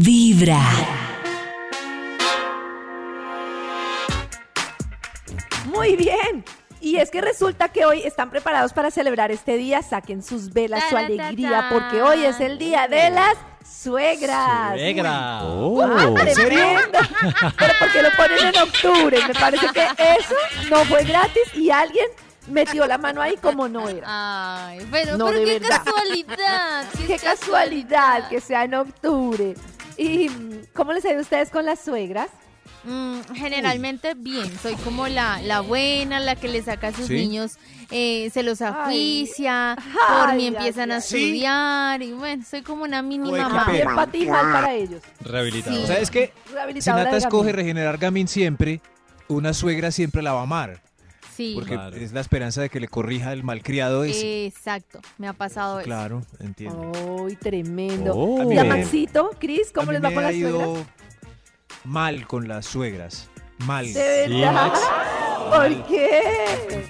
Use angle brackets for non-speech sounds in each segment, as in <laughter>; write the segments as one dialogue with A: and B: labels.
A: Vibra.
B: Muy bien. Y es que resulta que hoy están preparados para celebrar este día. Saquen sus velas, su alegría, porque hoy es el día de las suegras.
C: Suegra.
B: ¡Ah, tremendo! Pero ¿por qué lo ponen en octubre? Me parece que eso no fue gratis y alguien metió la mano ahí como no era.
D: Ay, pero,
B: No,
D: pero
B: de
D: qué
B: verdad.
D: casualidad.
B: Qué casualidad que sea en octubre. ¿Y cómo les ha ido a ustedes con las suegras?
D: Mm, generalmente bien, soy como la, la buena, la que le saca a sus
C: ¿Sí?
D: niños, eh, se los ajuicia,
B: Ay,
D: por mí
B: ay,
D: empiezan a estudiar y bueno, soy como una mini
E: Uy,
D: mamá.
B: Bien patimal para ellos.
C: Rehabilitado.
D: Sí.
E: ¿Sabes qué? Si Nata escoge regenerar Gamín siempre, una suegra siempre la va a amar.
D: Sí,
E: Porque
C: Claro.
E: es la esperanza de que le corrija el malcriado ese.
D: exacto, me ha pasado eso.
E: Claro, entiendo.
B: ¡Uy, tremendo!
C: Oh.
B: ¿Y a
E: me-
B: Maxito, Cris, cómo les va
E: me
B: con
E: ha
B: las
E: ido
B: suegras?
E: mal con las suegras. Mal.
B: ¿De verdad? ¿Por qué?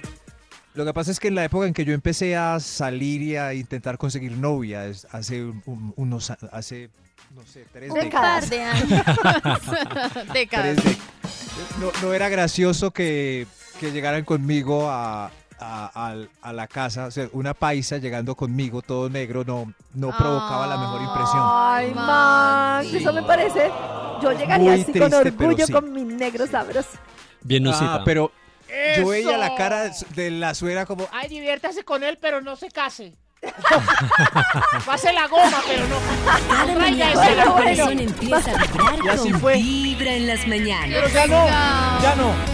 E: Lo que pasa es que en la época en que yo empecé a salir y a intentar conseguir novia, es hace un- unos, hace, no sé, tres
D: Un
E: décadas.
D: par de años. <laughs> Décadas.
E: Tres dec- no, no era gracioso que, que llegaran conmigo a, a- al- a la casa, o sea, una paisa llegando conmigo todo negro, no, no provocaba la mejor impresión.
B: Ay, Max, eso me parece. Yo llegaría
E: Muy
B: así con
E: triste, pero
B: orgullo
E: sí.
B: con mi negro sabroso.
C: Bien Nusita.
E: Ah, pero yo
F: ¡Eso!
E: veía la cara de la suegra como,
F: Ay, diviértase con él, pero no se case. <laughs> Pase la goma, pero no.
A: Cada mañana
B: bueno,
A: corazón empieza a vibrar
E: Y así
A: con
E: fue.
A: Vibra en las mañanas.
E: pero ya no, ya no.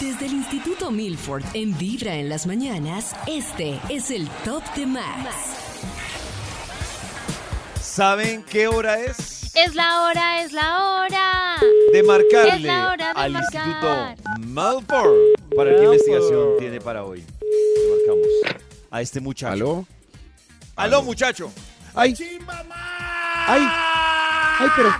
A: Desde el Instituto Milford en Vibra en las mañanas, este es el Top de Max.
G: ¿Saben qué hora es?
D: Es la hora, es la hora.
G: De marcarle
D: Es la hora de
G: al
D: marcar.
G: Instituto Malford para ver qué investigación tiene para hoy. Le marcamos a este muchacho.
H: ¿Aló?
G: ¡Aló, muchacho!
H: ¡Ay! ¡Ay! ¡Ay, pero!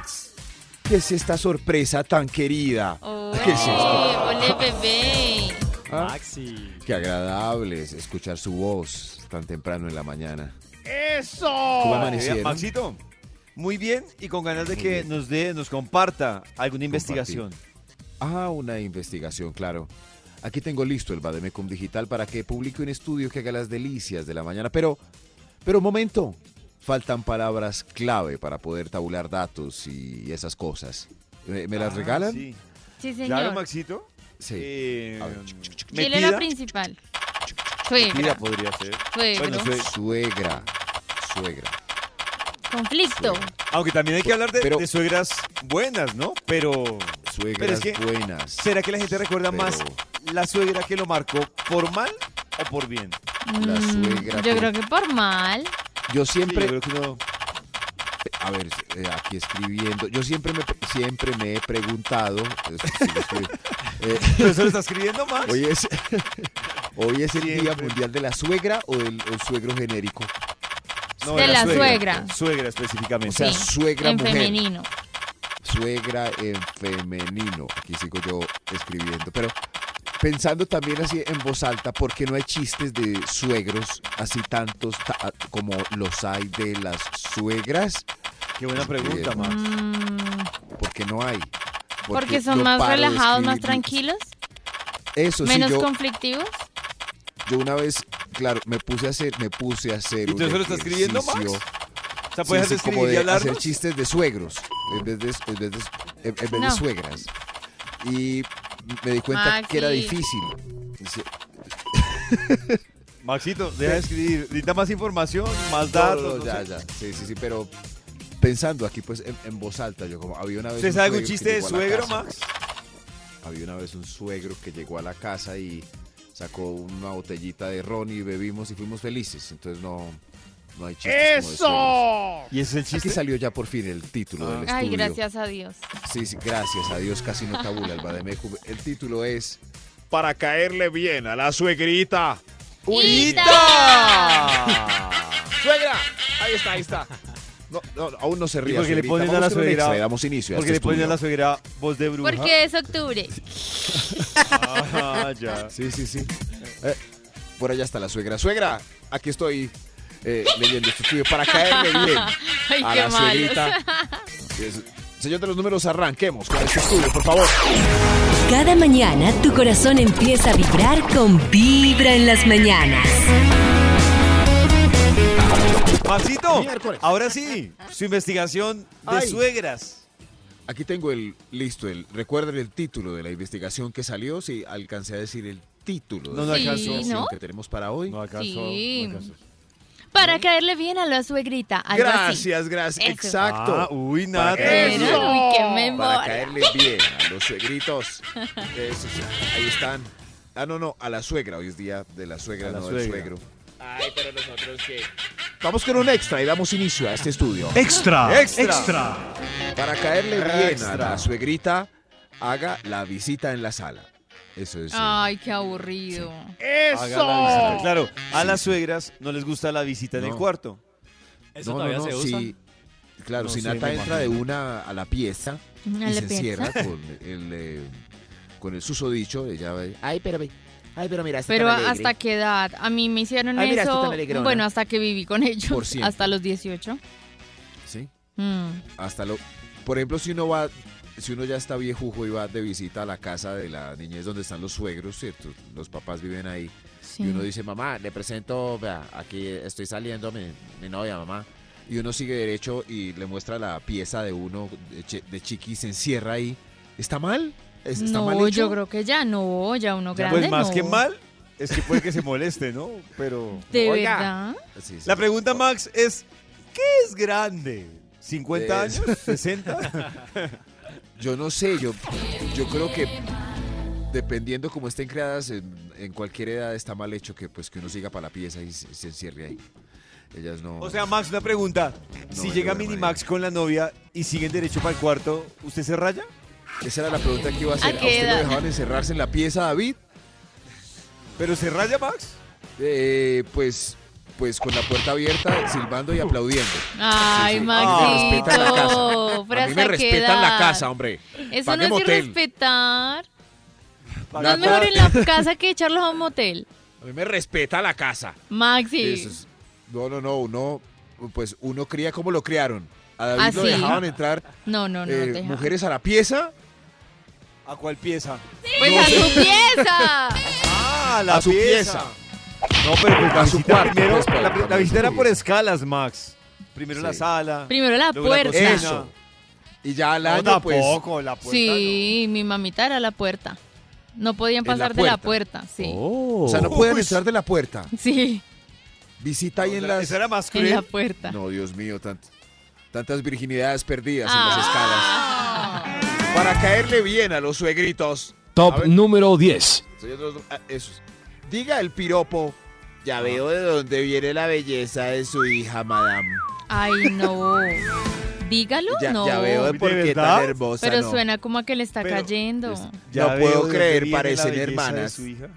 H: ¿Qué es esta sorpresa tan querida? ¿Qué es esto?
D: Ole, bebé.
H: ¿Ah?
C: Maxi.
H: Qué agradable es escuchar su voz tan temprano en la mañana.
F: ¡Eso!
H: ¿Cómo
G: Vea,
H: amanecieron?
G: Maxito, muy bien y con ganas de
H: Muy
G: que
H: bien.
G: nos dé, nos comparta alguna investigación.
H: Ah, una investigación, claro. Aquí tengo listo el Bademecum Digital para que publique un estudio que haga las delicias de la mañana. Pero, pero, momento. Faltan palabras clave para poder tabular datos y esas cosas. ¿Me, me las
G: Ah,
H: regalan?
G: Sí.
D: Sí, señor.
G: Claro, Maxito.
H: Sí.
G: Eh,
H: A ver.
D: Dile
G: metida.
D: la principal. Suegra.
G: Metida podría ser.
D: Suegro.
G: Bueno, sue-
H: Suegra. Suegra.
D: Conflicto.
G: aunque también hay que hablar de,
H: Pero-
G: de suegras buenas, ¿no? Pero
H: Suegras
G: que-
H: buenas.
G: ¿será que la gente recuerda
H: Pero-
G: más la suegra que lo marcó por mal o por bien?
H: La
D: Mm,
H: suegra
D: Yo
H: que-
D: creo que por mal.
H: Yo
G: Sí,
H: siempre,
G: yo creo que no.
H: a ver, eh, aquí escribiendo, yo siempre me, siempre me he preguntado, eh, sigo escribiendo, <laughs> eh,
G: ¿Pero eso lo está escribiendo Max?
H: hoy es, <laughs> hoy es el Día. Mundial de la Suegra o del o suegro genérico.
G: No,
D: de la suegra.
G: Suegra
H: O
G: específicamente.
H: sea,
D: Sí,
H: suegra
D: en
H: mujer.
D: femenino.
H: Suegra en femenino. Aquí sigo yo escribiendo. Pero pensando también así en voz alta, ¿por qué no hay chistes de suegros así tantos ta- como los hay de las suegras?
G: Qué buena pregunta,
H: Bien.
G: Max.
D: Mm,
H: ¿Por qué no hay?
D: porque son
H: yo
D: más relajados, más tranquilos,
H: Eso sí,
D: menos
H: yo,
D: conflictivos.
H: yo una vez, claro, me puse a hacer, me puse a hacer
G: ¿Y tú lo estás escribiendo, Max? O sea,
H: Sí,
G: puedes
H: sí,
G: escribir
H: como
G: y
H: de hacer chistes de suegros en vez de, en vez de, en- en vez de
D: No.
H: suegras. Y me di cuenta que era difícil.
G: Maxito, deja de escribir. Necesita más información, más datos.
H: no, no,
G: no
H: ya,
G: sé.
H: ya. Sí, sí, sí, pero pensando aquí pues en, en voz alta, yo como había una vez
G: ¿Usted
H: un
G: sabe
H: que
G: chiste de suegro,
H: casa.
G: Max?
H: Había una vez un suegro que llegó a la casa y sacó una botellita de ron y bebimos y fuimos felices. Entonces no, No hay chistes como.
F: ¡Eso!
G: ¿Y ese es el
H: Aquí
G: chiste?
H: salió ya por fin el título del estudio.
D: Ay, gracias a Dios.
H: Sí, sí, gracias a Dios casi no tabula el Bademecum. El título es Para caerle bien a la suegrita.
D: ¡Ita!
H: ¡Suegra! Ahí está, ahí está. No, no, aún no se
G: ¿Y
H: ríe.
G: por qué le ponen a la suegra?
H: y damos inicio
G: Porque
H: este
G: le ponen a la suegra voz de bruja.
D: Porque es octubre. <laughs>
G: Ah, ya.
H: Sí, sí, sí. Eh, por allá está la suegra. Suegra, aquí estoy eh, leyendo este estudio para caerle bien <laughs>
D: Ay,
H: a
D: qué
H: la suegrita. Señor de los números, arranquemos con este estudio, por favor.
A: Cada mañana tu corazón empieza a vibrar con Vibra en las mañanas.
G: Maxito,
H: Miércoles.
G: ahora sí, su investigación de
H: Ay.
G: suegras.
H: Aquí tengo el listo. El, ¿Recuerdan el título de la investigación que salió? Sí, alcancé a decir el título
G: No,
H: de
G: no
H: la
D: Sí,
G: alcanzó.
H: investigación
D: ¿no?
H: que tenemos para hoy.
G: No alcanzó.
D: Sí.
G: no alcanzó.
D: Para caerle bien a la suegrita. Algo así.
H: Gracias, gracias.
D: Eso.
H: Exacto.
G: Ah, uy,
H: Para
G: nada.
D: uy, qué
H: Para
D: memoria.
H: caerle bien a los suegritos. Eso sí, ahí están. Ah, no, no, a la suegra. Hoy es día de la suegra,
G: A la
H: no del suegro. Ay, pero nosotros qué. Vamos con un extra y damos inicio a este estudio.
C: Extra,
G: Extra.
C: extra.
H: Para caerle bien a la suegrita, haga la visita en la sala. Eso es.
D: Ay, qué aburrido.
F: ¡Eso!
G: Claro, a las suegras no les gusta la visita en el
H: No.
G: cuarto.
C: ¿Eso
H: no, no,
C: todavía
H: no,
C: se usa?
H: sí. Claro,
C: No
H: si
C: sé,
H: Nata
C: me
H: entra de
C: imagino.
H: una a la pieza
D: A
H: y
D: la
H: se
D: pieza.
H: encierra con el, eh, con el susodicho, ella va. Ay, pero ve. Ay, pero mira, está
D: Pero
H: tan alegre".
D: hasta qué edad? A mí me hicieron
H: Ay, mira, esto
D: eso.
H: tan alegrona.
D: Bueno, hasta que viví con ellos.
H: Por siempre.
D: hasta los 18.
H: Sí.
D: Mm.
H: Hasta lo. Por ejemplo, si uno va. Si uno ya está viejujo y va de visita a la casa de la niñez donde están los suegros, ¿cierto? Los papás viven ahí.
D: Sí.
H: Y uno dice, mamá, le presento, vea, aquí estoy saliendo, mi, mi novia, mamá. Y uno sigue derecho y le muestra la pieza de uno de, chi- de chiqui y se encierra ahí. ¿Está mal? ¿Es- ¿Está mal
D: no,
H: hecho?
D: yo creo que ya no, ya uno grande
G: Pues más
D: no.
G: que mal, es que puede que se moleste, ¿no? Pero. <laughs>
D: ¿De
H: Oiga.
D: verdad?
H: Sí, sí.
G: La pregunta, Max, es: ¿qué es grande? ¿50
H: Es-
G: años? ¿60? <laughs>
H: Yo no sé, yo, yo creo que dependiendo cómo estén creadas, en, en cualquier edad está mal hecho que pues que uno siga para la pieza y se, se encierre ahí. Ellas no.
G: O sea, Max, una pregunta. si llega Minimax con la novia y siguen derecho para el cuarto, ¿usted se raya?
H: esa era la pregunta que iba a hacer. ¿A,
D: qué
H: usted lo dejaban encerrarse en la pieza, David?
G: ¿Pero se raya, Max?
H: Eh, pues, pues con la puerta abierta, silbando y aplaudiendo.
D: Ay,
H: Sí, sí.
D: Maxito.
H: A mí me respetan la casa. A mí me
D: ¿hasta qué
H: respetan la casa, hombre.
D: Eso no es irrespetar. No es mejor en la casa que echarlos a un motel.
H: A mí me respeta la casa.
D: Maxi.
H: Eso es- no, no, no, uno, pues uno cría como lo criaron. A David
D: ¿Ah,
H: lo
D: sí?
H: dejaban entrar
D: No, no, no.
H: eh, mujeres a la pieza.
G: ¿A cuál pieza?
D: Pues a su pieza. <laughs>
G: Ah, la
H: A su pieza.
G: No, pero pues la
H: A su
G: visita
H: cuarto,
G: primero, la, la visita era por escalas, Max. Primero
H: Sí.
G: la sala.
D: Primero la
G: luego
D: puerta.
G: cocina.
H: Eso. Y ya al
G: No,
H: año, pues.
G: tampoco, la puerta
D: Sí, mi mamita era la puerta. No podían
H: En la
D: pasar de la
H: puerta.
D: sí.
H: O sea, no pueden
G: Uy.
H: entrar de la puerta.
D: Sí,
H: Visita
G: no.
H: ahí en las.
G: Era más
D: en la
G: cruel.
D: puerta.
H: No, Dios mío, tant- tantas virginidades perdidas en las
D: Ah.
H: escalas. Para caerle bien a los suegritos.
C: Top número 10.
H: Señor de los- ah. Diga el piropo. Ya veo de dónde viene la belleza de su hija, madame.
D: Ay, no. <laughs> Dígalo,
H: Ya,
D: no.
H: ya veo de
G: ¿De
H: por qué tan hermosa.
D: Pero
H: no.
D: suena como a que le está
G: Pero-
D: cayendo.
H: No
G: veo
H: puedo creer, parecen hermanas.
G: su hija.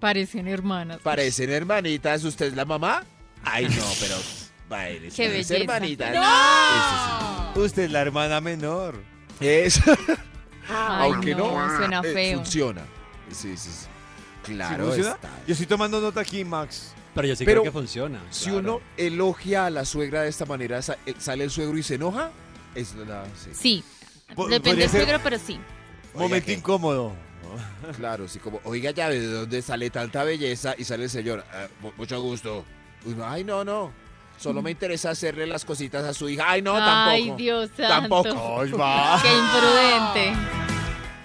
D: Parecen hermanas.
H: Parecen hermanitas. ¿Usted es la mamá? Ay, no, pero. Parecen
D: Qué
H: es
D: belleza.
H: hermanitas.
G: Usted es la hermana menor.
H: Es. <laughs>
D: Ay,
H: Aunque no,
D: suena
H: eh,
D: feo.
H: funciona. Sí, sí, sí. Claro.
G: ¿Sí funciona?
H: está.
G: Yo estoy tomando nota aquí, Max.
C: Pero yo sí
H: Pero
C: creo que funciona.
H: Si
C: claro.
H: uno elogia a la suegra de esta manera, sa- eh, ¿sale el suegro y se enoja? Es la. sí.
D: Sí.
G: Po-
D: Depende
G: podría
D: del
G: ser-
D: suegro, pero sí.
G: Momento
H: ¿qué?
G: incómodo.
H: Claro, sí, como, oiga, ya de dónde sale tanta belleza y sale el señor. "Ah, mu- mucho gusto. Uno, Ay, no, no. Solo me interesa hacerle las cositas a su hija. Ay, no,
D: Ay,
H: tampoco.
D: Dios santo.
H: Tampoco.
G: Ay, va.
D: Qué imprudente.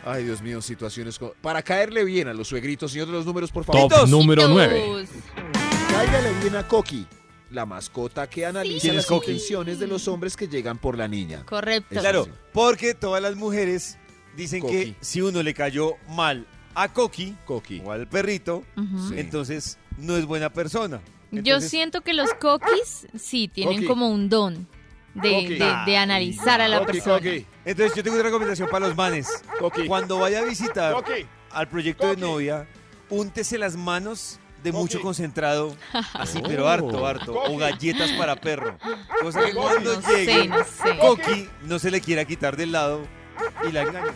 H: Ay, Dios mío, situaciones. co- Para caerle bien a los suegritos, señor de los números, por favor.
C: Top número
D: Tus.
C: 9.
H: Cáigale bien a Coqui, la mascota que analiza
G: ¿Quién es
H: las intenciones de los hombres que llegan por la niña.
D: Correcto.
H: Eso
G: Claro,
H: sí.
G: porque todas las mujeres dicen
H: Coqui.
G: que si uno le cayó mal a Coqui
H: Coqui.
G: o al perrito.
H: Sí.
G: entonces no es buena persona.
D: Yo siento que los coquis sí tienen
G: Coqui.
D: como un don de,
G: Coqui.
D: de- de analizar a la
G: Coqui,
D: persona.
G: coqui. Entonces yo tengo una recomendación para los manes.
C: Coqui.
G: Cuando vaya a visitar al proyecto de novia, úntese las manos de mucho concentrado, así
H: Oh.
G: pero harto, harto, o galletas para perro. Cosa que
C: Coqui.
G: cuando
D: No sé,
G: llegue,
D: no sé.
G: Coqui no se le quiera quitar del lado y la engañe.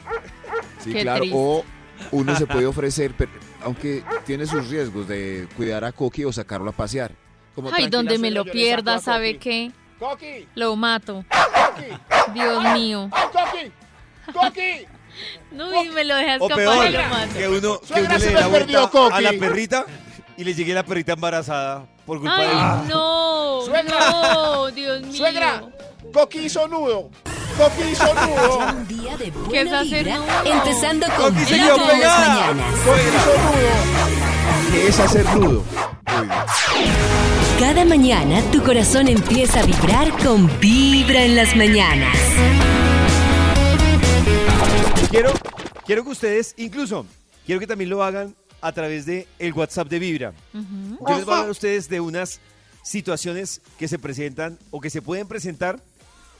H: Sí,
D: Qué
H: claro.
D: triste.
H: O uno se puede ofrecer, pero- aunque tiene sus riesgos de cuidar a Coqui o sacarlo a pasear. Como
D: Ay, donde me lo pierda, ¿sabe qué?
C: Coqui,
D: Lo mato.
C: Coqui,
D: Dios mío.
C: ¡Ay, Coqui! ¡Coqui!
D: No, y me lo deja
G: O peor,
D: lo mato.
G: que uno, que uno le dé la
C: perdió
G: vuelta
C: Coqui.
G: a la perrita y le llegue la perrita embarazada por culpa de
D: Ay, no.
C: Suegra.
D: No, Dios mío.
C: ¡Suegra! ¡Coqui hizo nudo! ¡Coqui hizo nudo! <laughs>
A: Un día de
D: ¿Qué es
A: buena
D: hacer
A: vibra,
D: nudo?
A: empezando con
G: Coqui se quedó pegada.
A: mañanas.
C: ¡Coqui hizo nudo!
H: ¿Qué es hacer nudo? Muy bien.
A: Cada mañana tu corazón empieza a vibrar con Vibra en las mañanas.
G: Quiero, quiero que ustedes, incluso, quiero que también lo hagan a través de el WhatsApp de Vibra. Yo les voy a hablar a ustedes de unas situaciones que se presentan o que se pueden presentar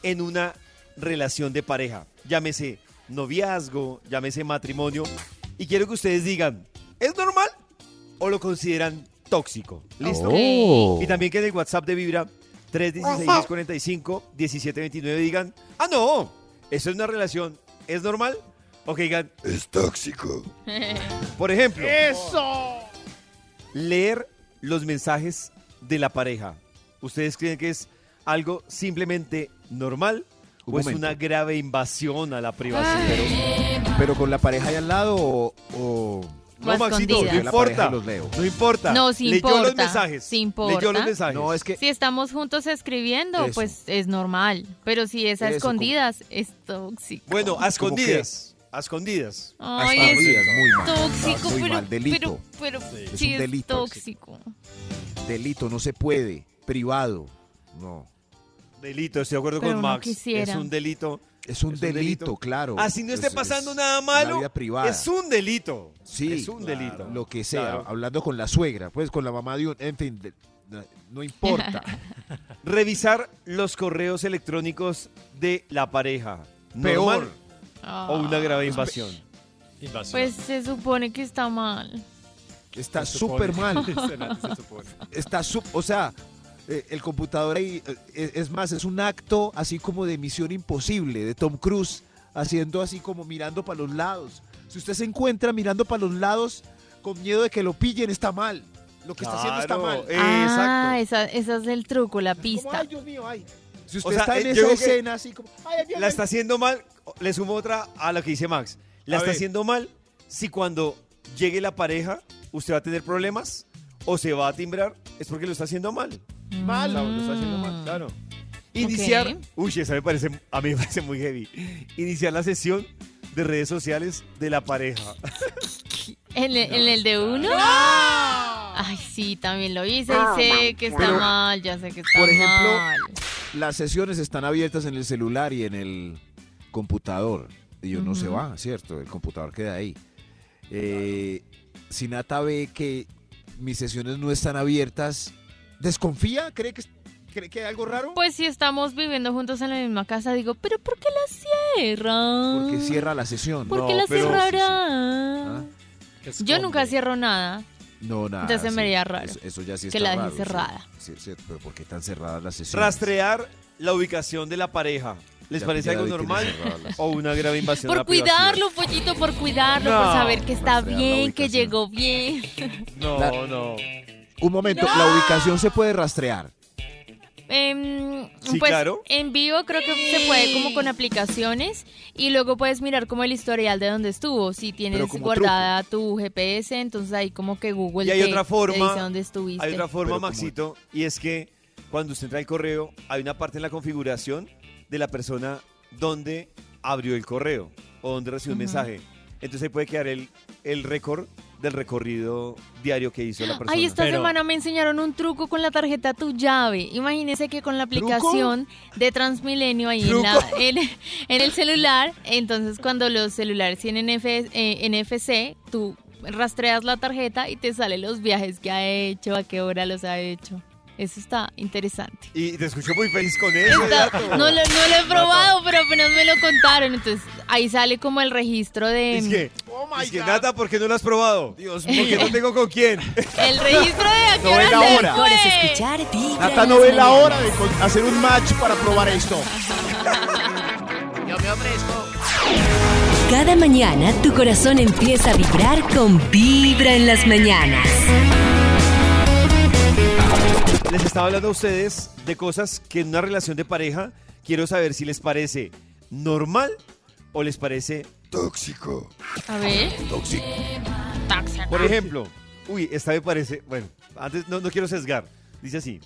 G: en una relación de pareja. Llámese noviazgo, llámese matrimonio. Y quiero que ustedes digan, ¿es normal o lo consideran tóxico? ¿Listo?
H: Oh.
G: Y también que en el WhatsApp de Vibra 316-645-1729 digan, ah, no, eso es una relación, ¿es normal? O que digan, es tóxico. <laughs> Por ejemplo,
F: ¡Eso!
G: leer los mensajes de la pareja. ¿Ustedes creen que es algo simplemente normal
H: Un
G: o es
H: momento.
G: una grave invasión a la privacidad?
H: Pero con la pareja ahí al lado o... o-
G: No,
D: O
G: Maxito,
D: escondidas.
G: no importa.
H: los leo.
G: No importa.
D: No, sí
G: Leyó los
D: importa,
G: mensajes.
D: sí importa.
G: Leyó los mensajes.
H: No, es que...
D: Si estamos juntos escribiendo,
H: Eso.
D: pues es normal. Pero si es a
H: Eso,
D: escondidas, es tóxico.
G: Bueno, a
H: ¿Cómo
G: escondidas. A escondidas.
D: Ay,
H: Hasta
D: es
H: días, muy mal.
D: tóxico,
H: Muy
D: pero,
H: mal, delito.
D: pero, pero
H: Es
D: sí
H: un
D: es
H: delito.
D: tóxico.
H: Delito, no se puede. Privado. No.
G: Delito, estoy de acuerdo
D: Pero
G: con Max.
D: quisiera.
G: Es un delito.
H: Es un,
G: Es un
H: delito, claro.
G: Así no esté
H: Es-
G: pasando
H: es
G: nada
H: la
G: malo.
H: vida privada.
G: Es un delito.
H: Sí,
G: Es un delito.
H: Lo que sea,
G: Claro.
H: hablando con la suegra, pues con la mamá de un, en fin, de- no, no importa. <laughs>
G: Revisar los correos electrónicos de la pareja.
H: Peor.
G: ¿Normal o una grave invasión?
D: Pues se supone que está mal.
H: Está súper mal. <laughs> Está su, o sea, eh, el computador ahí, eh, es, más, es un acto así como de misión imposible, de Tom Cruise, haciendo así como mirando para los lados. Si usted se encuentra mirando para los lados con miedo de que lo pillen, está mal. Lo que está haciendo está mal.
D: Ah, esa, esa es el truco, la
H: Como,
D: pista.
H: ay, Dios mío, ay. Si usted
G: O sea,
H: está en
G: eh,
H: esa
G: creo que
H: escena así como, ay, ay, ay,
G: La está haciendo mal. Le sumo otra a lo que dice Max. La
H: A
G: está
H: ver.
G: haciendo mal si cuando llegue la pareja usted va a tener problemas o se va a timbrar. Es porque lo está haciendo mal.
H: mal.
G: Claro, lo está haciendo mal,
D: Mm.
G: claro. Iniciar.
D: Ok.
G: Uy, esa me parece, a mí me parece muy heavy. Iniciar la sesión de redes sociales de la pareja. <laughs>
D: ¿En, el- en el de uno? Ay, sí, también lo hice y sé que está
H: Pero,
D: mal, ya sé que está
H: por ejemplo,
D: mal.
H: Las sesiones están abiertas en el celular y en el computador. Y uno se
D: Ujú.
H: va, ¿cierto? El computador queda ahí. Eh, si Nata ve que mis sesiones no están abiertas, ¿desconfía? ¿Cree que, cree que hay algo raro?
D: Pues si estamos viviendo juntos en la misma casa, digo, pero ¿por qué la cierra?
H: Porque cierra la sesión.
D: ¿Por
G: No,
D: qué la
G: pero-
D: cerrará?
H: Ah.
D: Yo nunca cierro nada.
H: No, nada.
D: Entonces me haría raro
H: Eso, eso ya sí
D: que
H: está
D: la deje
H: sí.
D: cerrada.
H: Sí, sí, pero ¿por qué tan cerradas las sesiones?
G: Rastrear la ubicación de la pareja. ¿Les
H: Ya-
G: parece
H: ya
G: algo normal o una grave invasión a
D: Por cuidarlo, pollito, por cuidarlo,
G: No,
D: por saber que está bien, que llegó bien. <laughs>
G: No,
H: La-
G: no.
H: Un momento, la ubicación se puede rastrear.
D: Em,
G: Sí,
D: pues
G: claro.
D: en vivo creo que se puede como con aplicaciones y luego puedes mirar como el historial de donde estuvo. Si tienes guardada tu GPS, entonces ahí como que Google
G: Y hay
D: te,
G: otra
D: te
G: forma-
D: dice dónde estuviste.
G: Hay otra forma,
H: Pero como-
G: Maxito, y es que cuando usted entra al correo, hay una parte en la configuración de la persona donde abrió el correo o donde recibió un
D: Ujú.
G: mensaje. Entonces ahí puede quedar el, el récord del recorrido diario que hizo la <gasps> persona.
D: Ay, esta
F: Pero-
D: semana me enseñaron un truco con la tarjeta Tu Llave. Imagínese que con la aplicación de Transmilenio ahí en, la- <laughs> en, en el celular, entonces cuando los celulares tienen F- eh, NFC, tú rastreas la tarjeta y te salen los viajes que ha hecho, a qué hora los ha hecho. Eso está interesante.
G: Y te escucho muy feliz con eso.
D: Está- no, lo, no lo he probado, pero apenas me lo contaron. Entonces ahí sale como el registro de...
G: Es que,
C: Oh my
G: es que
C: God.
G: Nata, ¿por qué no lo has probado?
H: Dios
G: Porque no tengo con quién.
D: El registro de a qué
C: No ve la hora.
A: escuchar
C: Nata no ve la hora de hacer un match para probar esto.
F: Yo me ofrezco.
A: Cada mañana tu corazón empieza a vibrar con Vibra en las mañanas.
G: Les estaba hablando a ustedes de cosas que en una relación de pareja quiero saber si les parece normal o les parece tóxico.
D: A ver.
H: Tóxico.
G: Por ejemplo, uy, esta me parece, bueno, antes no, no quiero sesgar. Dice así,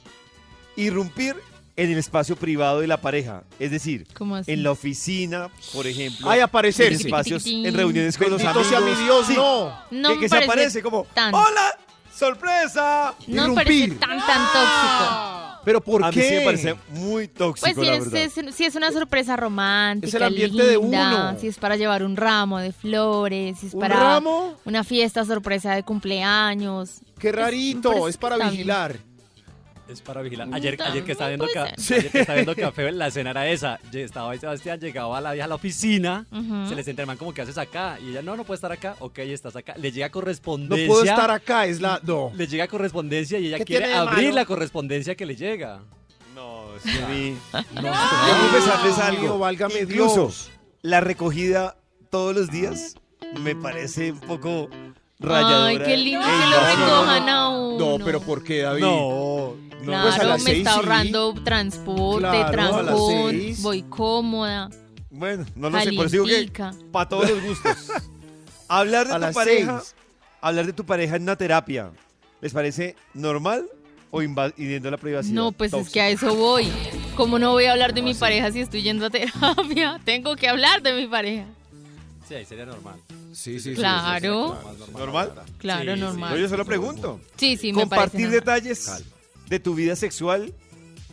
G: irrumpir en el espacio privado de la pareja, es decir,
D: ¿Cómo así?
G: en la oficina, por ejemplo,
C: Ay,
G: en
C: aparecerse.
G: espacios,
D: Tiquitín.
G: en reuniones con los
C: Bendito
G: amigos.
C: sea mi Dios,
G: Sí,
C: no.
D: No
G: que,
D: me
G: que se
D: parece
G: aparece como,
D: tan-
G: ¡Hola! ¡Sorpresa!
D: No me parece tan, tan tóxico.
C: Pero ¿por
G: a mí
C: qué?
G: sí me parece muy tóxico,
D: Pues si
G: la
D: es,
G: verdad.
D: es- si es una sorpresa romántica,
C: Es el ambiente de
D: linda,
C: uno.
D: si es para llevar un ramo de flores, si es
C: ¿Un
D: para
C: ramo?
D: una fiesta sorpresa de cumpleaños.
C: Qué rarito, es para vigilar.
I: Es para vigilar. Ayer, ayer que estaba viendo, ca- ayer que estaba viendo <laughs> café, la escena era esa. Estaba ahí Sebastián, llegaba la vieja a la oficina,
D: Ujú.
I: se les entra el man como, ¿qué haces acá? Y ella, no, no puede estar acá. Ok, estás acá. Le llega
C: No
I: correspondencia.
C: puedo estar acá, es la... No.
I: Le llega correspondencia y ella
C: ¿Qué
I: quiere abrir la correspondencia que le llega.
G: No, es que a mí... <laughs>
C: No,
G: a confesarles algo.
C: Válgame
G: Incluso
C: Dios.
G: la recogida todos los días me parece un poco rayadora.
D: Ay, qué lindo
G: e
D: que lo recojan a uno.
C: No, pero ¿por qué, David?
G: No, no.
D: Claro,
C: Pues a las
D: me
C: seis
D: está
C: sí.
D: ahorrando transporte,
C: Claro,
D: trancón,
C: seis.
D: voy cómoda,
G: Bueno, no lo sé, por eso digo que para todos los gustos. <laughs> hablar de
C: A
G: tu
C: las
G: pareja,
C: seis.
G: hablar de tu pareja en una terapia, ¿les parece normal o invadiendo la privacidad?
D: No, pues es que a eso voy. ¿Cómo no voy a hablar de mi pareja si estoy yendo a terapia? <laughs> Tengo que hablar de mi pareja.
I: Sí, ahí sería normal.
H: Sí, sí, sí.
D: Claro.
H: eso es normal.
G: ¿Normal?
D: Claro,
I: Sí, sí.
D: normal.
G: No, yo solo pregunto.
D: Sí, sí, me parece
G: Compartir
D: normal.
G: detalles de tu vida sexual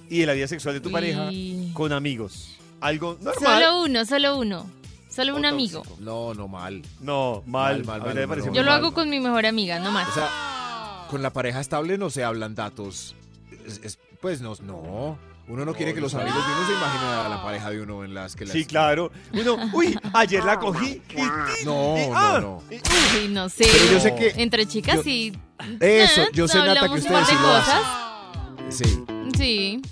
G: y de la vida sexual de tu
D: Y-
G: pareja con amigos. Algo normal.
D: Solo uno, solo uno. Solo un amigo.
H: No, no, mal.
G: No, mal.
H: Mal,
D: Yo lo
G: mal.
D: hago con mi mejor amiga, no más.
H: O sea, con la pareja estable no se hablan datos. Es- es- pues no, no. Uno no quiere que los amigos de uno se imaginen a la pareja de uno en las que las...
G: Sí, claro. Uno, uy, ayer la cogí. y-
H: No,
G: y-
H: no,
G: ah,
H: no.
G: y-
D: Sí, no sé.
H: Pero yo sé que...
D: Entre chicas
H: yo-
D: sí.
H: Eso, yo sé, Nata, que ustedes sí lo
D: cosas.
H: Sí.
D: Sí.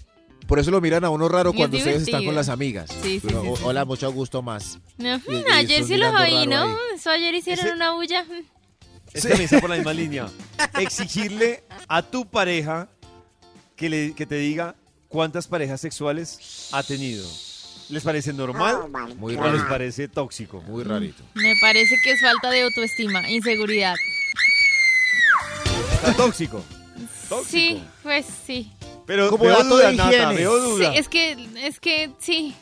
H: Por eso lo miran a uno raro
D: Y es
H: cuando ustedes están con las amigas.
D: Sí, sí,
H: Uno,
D: sí,
H: "O-
D: sí.
H: Hola, mucho gusto más.
D: No,
H: Y- y
D: ayer sí los oí,
H: raro
D: ¿no?
H: ahí.
D: Eso ayer hicieron
G: Ese-
D: una bulla.
G: Es que me está por la misma línea. <laughs> Exigirle a tu pareja que, le, que te diga cuántas parejas sexuales ha tenido. ¿Les parece normal
H: Muy
G: o les parece tóxico?
H: Muy rarito.
D: Me parece que es falta de autoestima, inseguridad.
G: Está tóxico. Tóxico.
D: Sí, pues sí.
G: Pero
C: Como
G: veo
C: dato
G: duda,
C: de
G: Nata,
C: higiene.
G: veo
D: Sí,
G: duda.
D: es que, es que sí.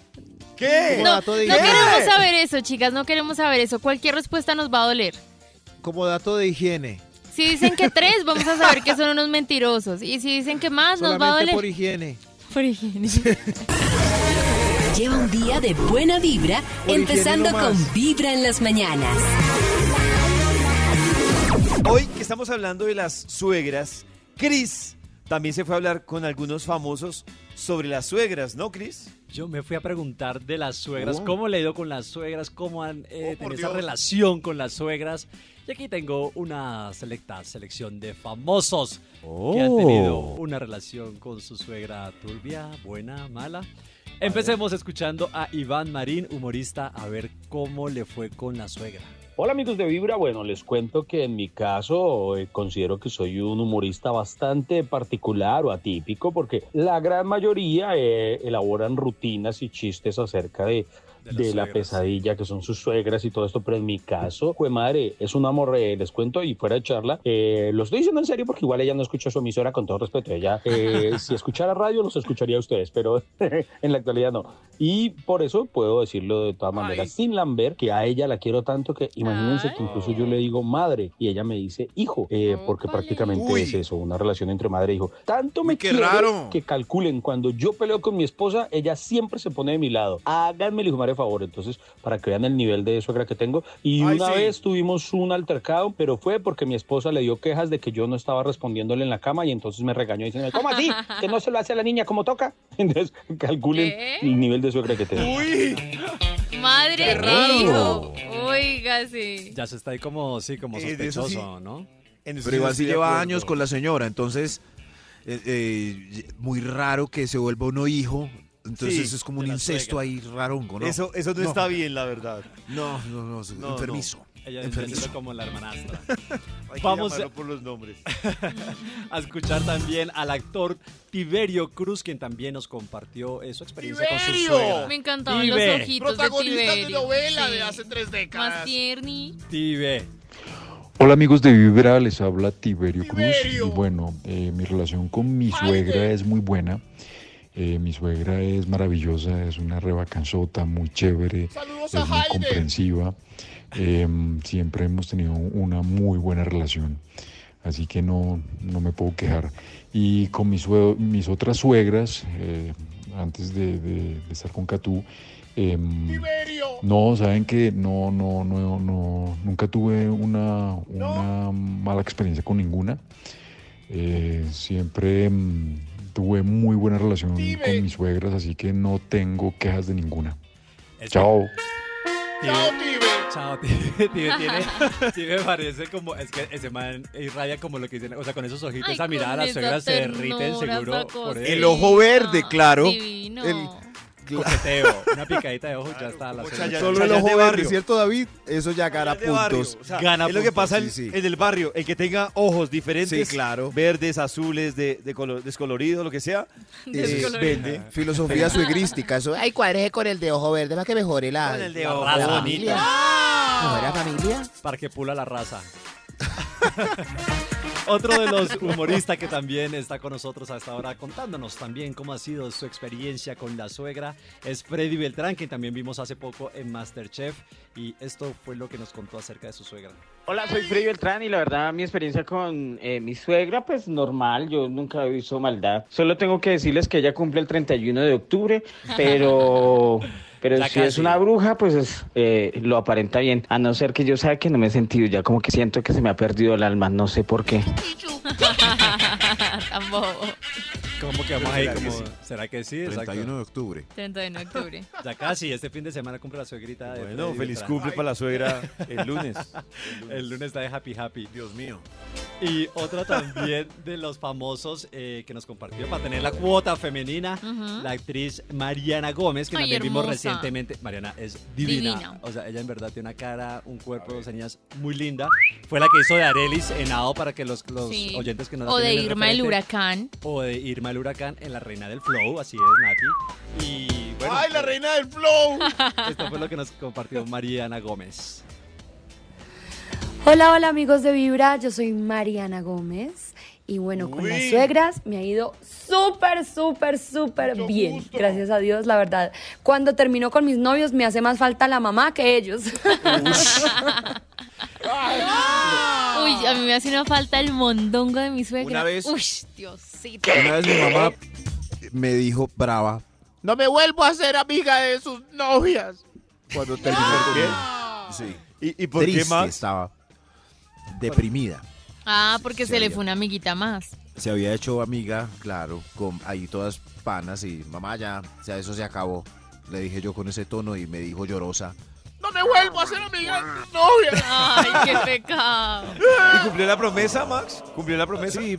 G: ¿Qué?
D: No, queremos saber eso, chicas, no queremos saber eso. Cualquier respuesta nos va a doler.
C: Como dato de higiene.
D: Si dicen que tres, vamos a saber que son unos mentirosos. Y si dicen que más, nos va a doler.
C: por higiene.
D: Por higiene.
A: Lleva un día de buena vibra,
C: Por
A: empezando con Vibra en las mañanas.
G: Hoy que estamos hablando de las suegras, Chris también se fue a hablar con algunos famosos sobre las suegras, ¿no, Chris?
I: Yo me fui a preguntar de las suegras,
C: Oh.
I: cómo le ha ido con las suegras, cómo han eh,
C: Oh,
I: esa relación con las suegras. Y aquí tengo una selecta selección de famosos que han tenido una relación con su suegra turbia, buena, mala. Empecemos escuchando a Iván Marín, humorista, a ver cómo le fue con la suegra.
J: Hola amigos de Vibra, bueno, les cuento que en mi caso eh, considero que soy un humorista bastante particular o atípico porque la gran mayoría eh, elaboran rutinas y chistes acerca de,
I: De
J: la
I: suegras.
J: pesadilla que son sus suegras y todo esto, pero en mi caso, fue madre, es un amor, eh, les cuento y fuera de charla, eh, lo estoy diciendo en serio porque igual ella no escucha su emisora con todo respeto, ella eh, <laughs> si escuchara radio los escucharía a ustedes, pero <laughs> en la actualidad no. Y por eso puedo decirlo de todas maneras, sin Lambert, que a ella la quiero tanto que imagínense que incluso yo le digo madre y ella me dice hijo, eh, porque prácticamente
C: Uy.
J: es eso, una relación entre madre e hijo. Tanto me
C: Uy, qué
J: quiere
C: raro.
J: que calculen, cuando yo peleo con mi esposa, ella siempre se pone de mi lado. Háganme el hijo madre de favor. Entonces, para que vean el nivel de suegra que tengo. Y
C: Ay,
J: una
C: sí.
J: vez tuvimos un altercado, pero fue porque mi esposa le dio quejas de que yo no estaba respondiéndole en la cama y entonces me regañó diciendo, ¿cómo así? <laughs> Que no se lo hace a la niña como toca. <laughs> Entonces, calculen
D: ¿Qué?
J: el nivel de suegra que tengo.
C: Uy,
D: Madre
H: Qué raro.
D: hijo. Oiga, sí.
I: Ya se está ahí como, sí, como
G: Eh, de eso sí.
I: sospechoso, ¿no?
G: En
H: Pero igual
G: de
H: lleva años con la señora, entonces eh, eh, muy raro que se vuelva uno hijo. Entonces
G: Sí,
H: es como un
I: de
H: incesto
I: suegra.
H: ahí rarongo, ¿no?
G: Eso, eso no,
H: No.
G: está bien, la verdad.
H: No, no, no,
G: No,
H: enfermizo.
I: Ella es
H: enfermizo.
I: como la hermanastra. <laughs>
G: Hay que
I: Vamos a-
G: llamarlo por los nombres. <laughs>
I: a escuchar también al actor Tiberio Cruz, quien también nos compartió eh, su experiencia con su
C: ¡Tiberio!
I: suegra.
D: Me encantaban
I: Tibe.
D: los ojitos de
C: protagonista de
D: Tiberio.
C: novela
D: Sí.
C: de hace tres
D: Más
C: décadas.
D: tierni.
I: Tibe.
K: Hola amigos de Vibra, les habla Tiberio Cruz
C: Tiberio.
K: y bueno, eh, mi relación con mi suegra es muy buena. Eh, mi suegra es maravillosa, es una rebacanzota, muy chévere,
C: Saludos
K: es muy comprensiva. Eh, siempre hemos tenido una muy buena relación, así que no, no me puedo quejar. Y con mis, mis otras suegras, eh, antes de, de- de estar con Catú, em, no, saben que no, no, no, no, nunca tuve una, una mala experiencia con ninguna. Eh, siempre mm, tuve muy buena relación
C: Dime.
K: con mis suegras, así que no tengo quejas de ninguna.
I: Es-
K: Chao.
C: Chao, Tibe.
I: Chao, Tibe. <laughs> Tibe tiene. Tibe <laughs> parece como. Es que ese man irradia como lo que dicen. O sea, con esos ojitos,
D: Ay,
I: esa mirada, las suegras se derriten seguro por.
H: El ojo verde, claro.
D: Divino.
H: El-
I: Coqueteo. Una <laughs> picadita de ojos, ya está. La.
G: Chayanne.
H: Solo el ojo
G: de
H: verde,
G: barrio.
H: ¿cierto, David? Eso ya gana
G: de barrio.
H: puntos.
G: O sea,
I: Gana
G: es lo que
I: puntos,
G: pasa
H: sí,
G: en,
H: sí.
G: en el barrio. El que tenga ojos diferentes,
H: Sí, claro.
G: verdes, azules, de, de color descolorido, lo que sea, eh,
D: Descolorido.
G: vende.
H: Filosofía suegrística, eso. Ay, cuadreje con el de ojo verde para que mejore la,
G: Con el de
I: La
G: ojo
H: la familia.
I: Para que pula la raza. <laughs> Otro de los humoristas que también está con nosotros hasta ahora contándonos también cómo ha sido su experiencia con la suegra es Freddy Beltrán, que también vimos hace poco en Masterchef y esto fue lo que nos contó acerca de su suegra.
L: Hola, soy Freddy Beltrán y la verdad mi experiencia con eh, mi suegra pues normal, yo nunca he visto maldad. Solo tengo que decirles que ella cumple el 31 de octubre, pero <laughs> pero
I: Ya
L: si es una bruja pues es, eh, lo aparenta bien. A no ser que yo sabe que no me he sentido ya como que siento que se me ha perdido el alma, no sé por qué. <laughs>
D: Tampoco.
I: ¿Cómo que vamos ahí?
H: ¿Será que
I: Como,
H: sí?
I: ¿Será que sí? Exacto.
H: 31 de octubre.
D: 31 de octubre. <laughs>
I: Ya casi, este fin de semana cumple la suegrita. de
G: Bueno,
I: Freddy
G: feliz cumple para la suegra <laughs> el lunes.
I: El lunes está de Happy Happy.
H: Dios mío.
I: Y otra también de los famosos eh, que nos compartió para tener la cuota femenina,
D: Ujú.
I: la actriz Mariana Gómez, que
D: Ay,
I: también vimos recientemente. Mariana es divina.
D: Divina.
I: O sea, ella en verdad tiene una cara, un cuerpo, dos señas muy linda. Fue la que hizo de Arelis en AO para que los, los
D: Sí.
I: oyentes que no la
D: O de Irma el huracán.
I: O de Irma el Huracán en La Reina del Flow, así es, Nati. Y bueno,
C: Ay, la reina del flow. <laughs>
I: esto fue lo que nos compartió Mariana Gómez.
M: Hola, hola amigos de Vibra, yo soy Mariana Gómez y bueno, con las suegras me ha ido súper, súper, súper bien,
C: gusto.
M: gracias a Dios, la verdad. Cuando termino con mis novios me hace más falta la mamá que ellos. <laughs>
D: Uy, a mí me hace una falta el mondongo de mi suegra.
H: Una vez-
D: Uy, Diosito.
H: Una vez mi mamá me dijo brava
C: No me vuelvo a ser amiga de sus novias.
H: cuando terminó con Sí.
G: ¿Y, y por
H: Triste
G: qué más?
H: estaba. Deprimida.
D: Ah, porque
H: Sí,
D: se le
H: había.
D: fue una amiguita más.
H: Se había hecho amiga, claro, con ahí todas panas y mamá ya, ya eso se acabó. Le dije yo con ese tono y me dijo llorosa.
C: No me vuelvo a ser amiga de sus novias.
D: Ay, qué pecado.
G: ¿Y cumplió la promesa, Max? ¿Cumplió la promesa?
H: Sí,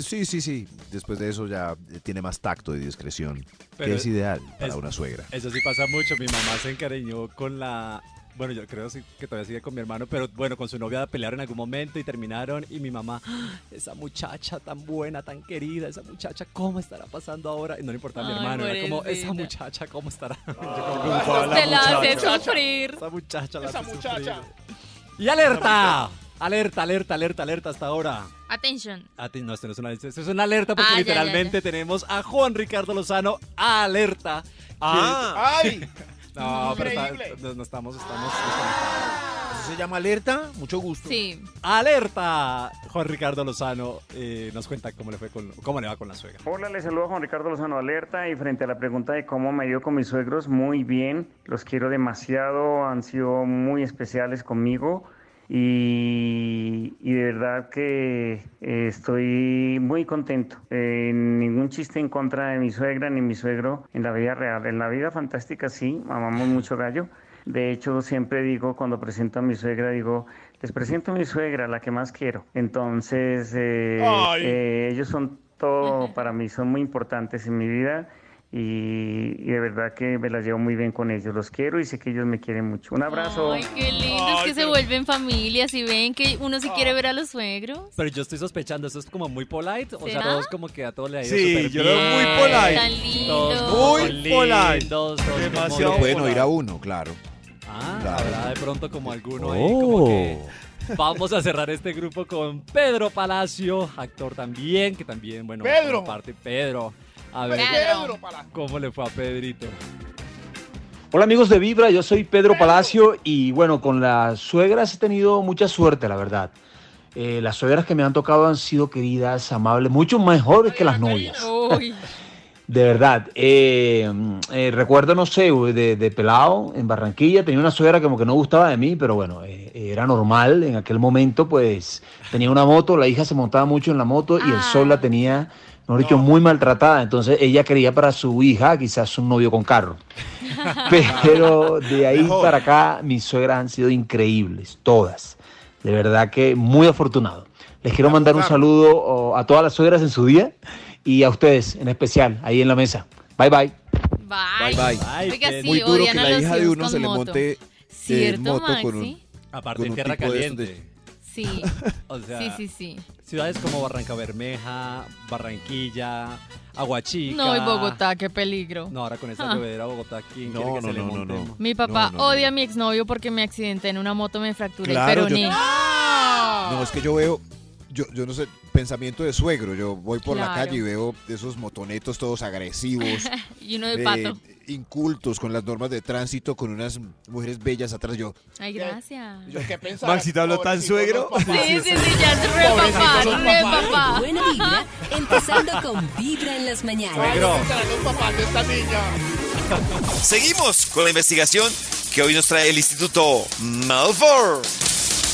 H: sí, sí, sí. Después de eso ya tiene más tacto y discreción,
I: Pero
H: que es ideal para
I: es-
H: una suegra.
I: Eso sí pasa mucho. Mi mamá se encariñó con la. Bueno, yo creo que todavía sigue con mi hermano, pero bueno, con su novia pelearon en algún momento y terminaron. Y mi mamá, "Ah, esa muchacha tan buena, tan querida, esa muchacha, ¿cómo estará pasando ahora? Y no le importaba a mi hermano, era como, esa muchacha, ¿cómo estará? <laughs> Yo como,
G: Preocupada
D: Te la hace sufrir.
I: esa muchacha la
C: Esa
I: hace
C: muchacha.
I: sufrir". Y alerta, alerta, alerta, alerta, alerta hasta ahora.
D: Attention.
I: Ah, te- no, esto no es una, esto es una alerta porque
D: Ah, ya,
I: literalmente
D: ya,
I: tenemos a Juan Ricardo Lozano alerta.
G: Ah,
C: Ay, <laughs>
I: No, pero está- no, no estamos, estamos desconectados.
H: Eso se llama Alerta? Mucho gusto.
D: Sí.
I: ¡Alerta! Juan Ricardo Lozano eh, nos cuenta cómo le, fue con, cómo le va con la suegra.
N: Hola, les saludo a Juan Ricardo Lozano Alerta y frente a la pregunta de cómo me dio con mis suegros, muy bien, los quiero demasiado, han sido muy especiales conmigo y, y de verdad que eh, estoy muy contento. Eh, ningún chiste en contra de mi suegra ni mi suegro en la vida real. En la vida fantástica sí, amamos mucho gallo. De hecho, siempre digo, cuando presento a mi suegra, digo, les presento a mi suegra, la que más quiero. Entonces, eh, eh, ellos son todo para mí, son muy importantes en mi vida y, y de verdad que me las llevo muy bien con ellos. Los quiero y sé que ellos me quieren mucho. Un abrazo.
D: Ay, qué lindo. es que se vuelven familias y ven que uno sí quiere ver a los suegros.
I: Pero yo estoy sospechando, eso es como muy polite. O sea, todos como que a todos le ha ido
G: Sí, yo lo veo muy polite.
D: Tan lindo.
I: Todos
G: Muy polite.
I: lindos, todos como-
G: Demasiado
H: pueden oír a uno, claro.
I: Ah,
H: Claro.
I: habrá de pronto como alguno ahí como que... Vamos a cerrar este grupo con Pedro Palacio, actor también, que también, bueno,
F: Pedro.
I: comparte Pedro. A ver,
F: Pedro.
I: ¿cómo le fue a Pedrito?
O: Hola amigos de Vibra, yo soy Pedro Palacio y bueno, con las suegras he tenido mucha suerte, la verdad. Eh, las suegras que me han tocado han sido queridas, amables, mucho mejores que las novias. De verdad. Eh, eh, recuerdo, no sé, de, de pelado en Barranquilla, tenía una suegra como que no gustaba de mí, pero bueno, eh, era normal. En aquel momento, pues tenía una moto, la hija se montaba mucho en la moto y el
D: Ah.
O: sol la tenía, mejor dicho, muy maltratada. Entonces ella quería para su hija quizás un novio con carro. <laughs> Pero de ahí para acá, mis suegras han sido increíbles, todas. De verdad que muy afortunado. Les quiero mandar un saludo a todas las suegras en su día y a ustedes en especial, ahí en la mesa. Bye bye.
D: Bye.
H: Bye, bye.
D: Oiga, sí,
H: Muy duro que la hija de uno se le monte
D: ¿Cierto,
H: en moto con un,
I: Aparte
H: con un
I: tierra
H: tipo de-
I: caliente.
D: Sí, <laughs>
I: O sea,
D: sí, sí, sí.
I: ciudades como Barranca Bermeja, Barranquilla, Aguachica.
D: No, y Bogotá, qué peligro.
I: No, ahora con esa
D: Ah.
I: llovedera Bogotá, ¿quién
H: No,
I: quiere que
H: no,
I: se le
H: no, no,
I: monte?
H: no.
D: Mi papá
H: No, no,
D: odia
H: no.
D: a mi exnovio porque me accidenté en una moto, me fracturé
H: Claro,
D: el
H: yo-
D: peroné.
H: No, es que yo veo, yo, yo no sé, pensamiento de suegro. Yo voy por la calle y veo esos motonetos todos agresivos, <laughs>
D: y uno de
H: eh,
D: pato.
H: incultos con las normas de tránsito, con unas mujeres bellas atrás. Yo,
D: Ay, gracias.
F: Yo qué pensaba.
G: Maxi, ¿te habló tan suegro?
D: Sí, sí, sí, ya es re papá, re papá.
A: Buena vibra, empezando con Vibra en las mañanas.
F: Ay, ¿dónde estarán los papás de esta niña?
G: Seguimos con la investigación que hoy nos trae el Instituto Malfour.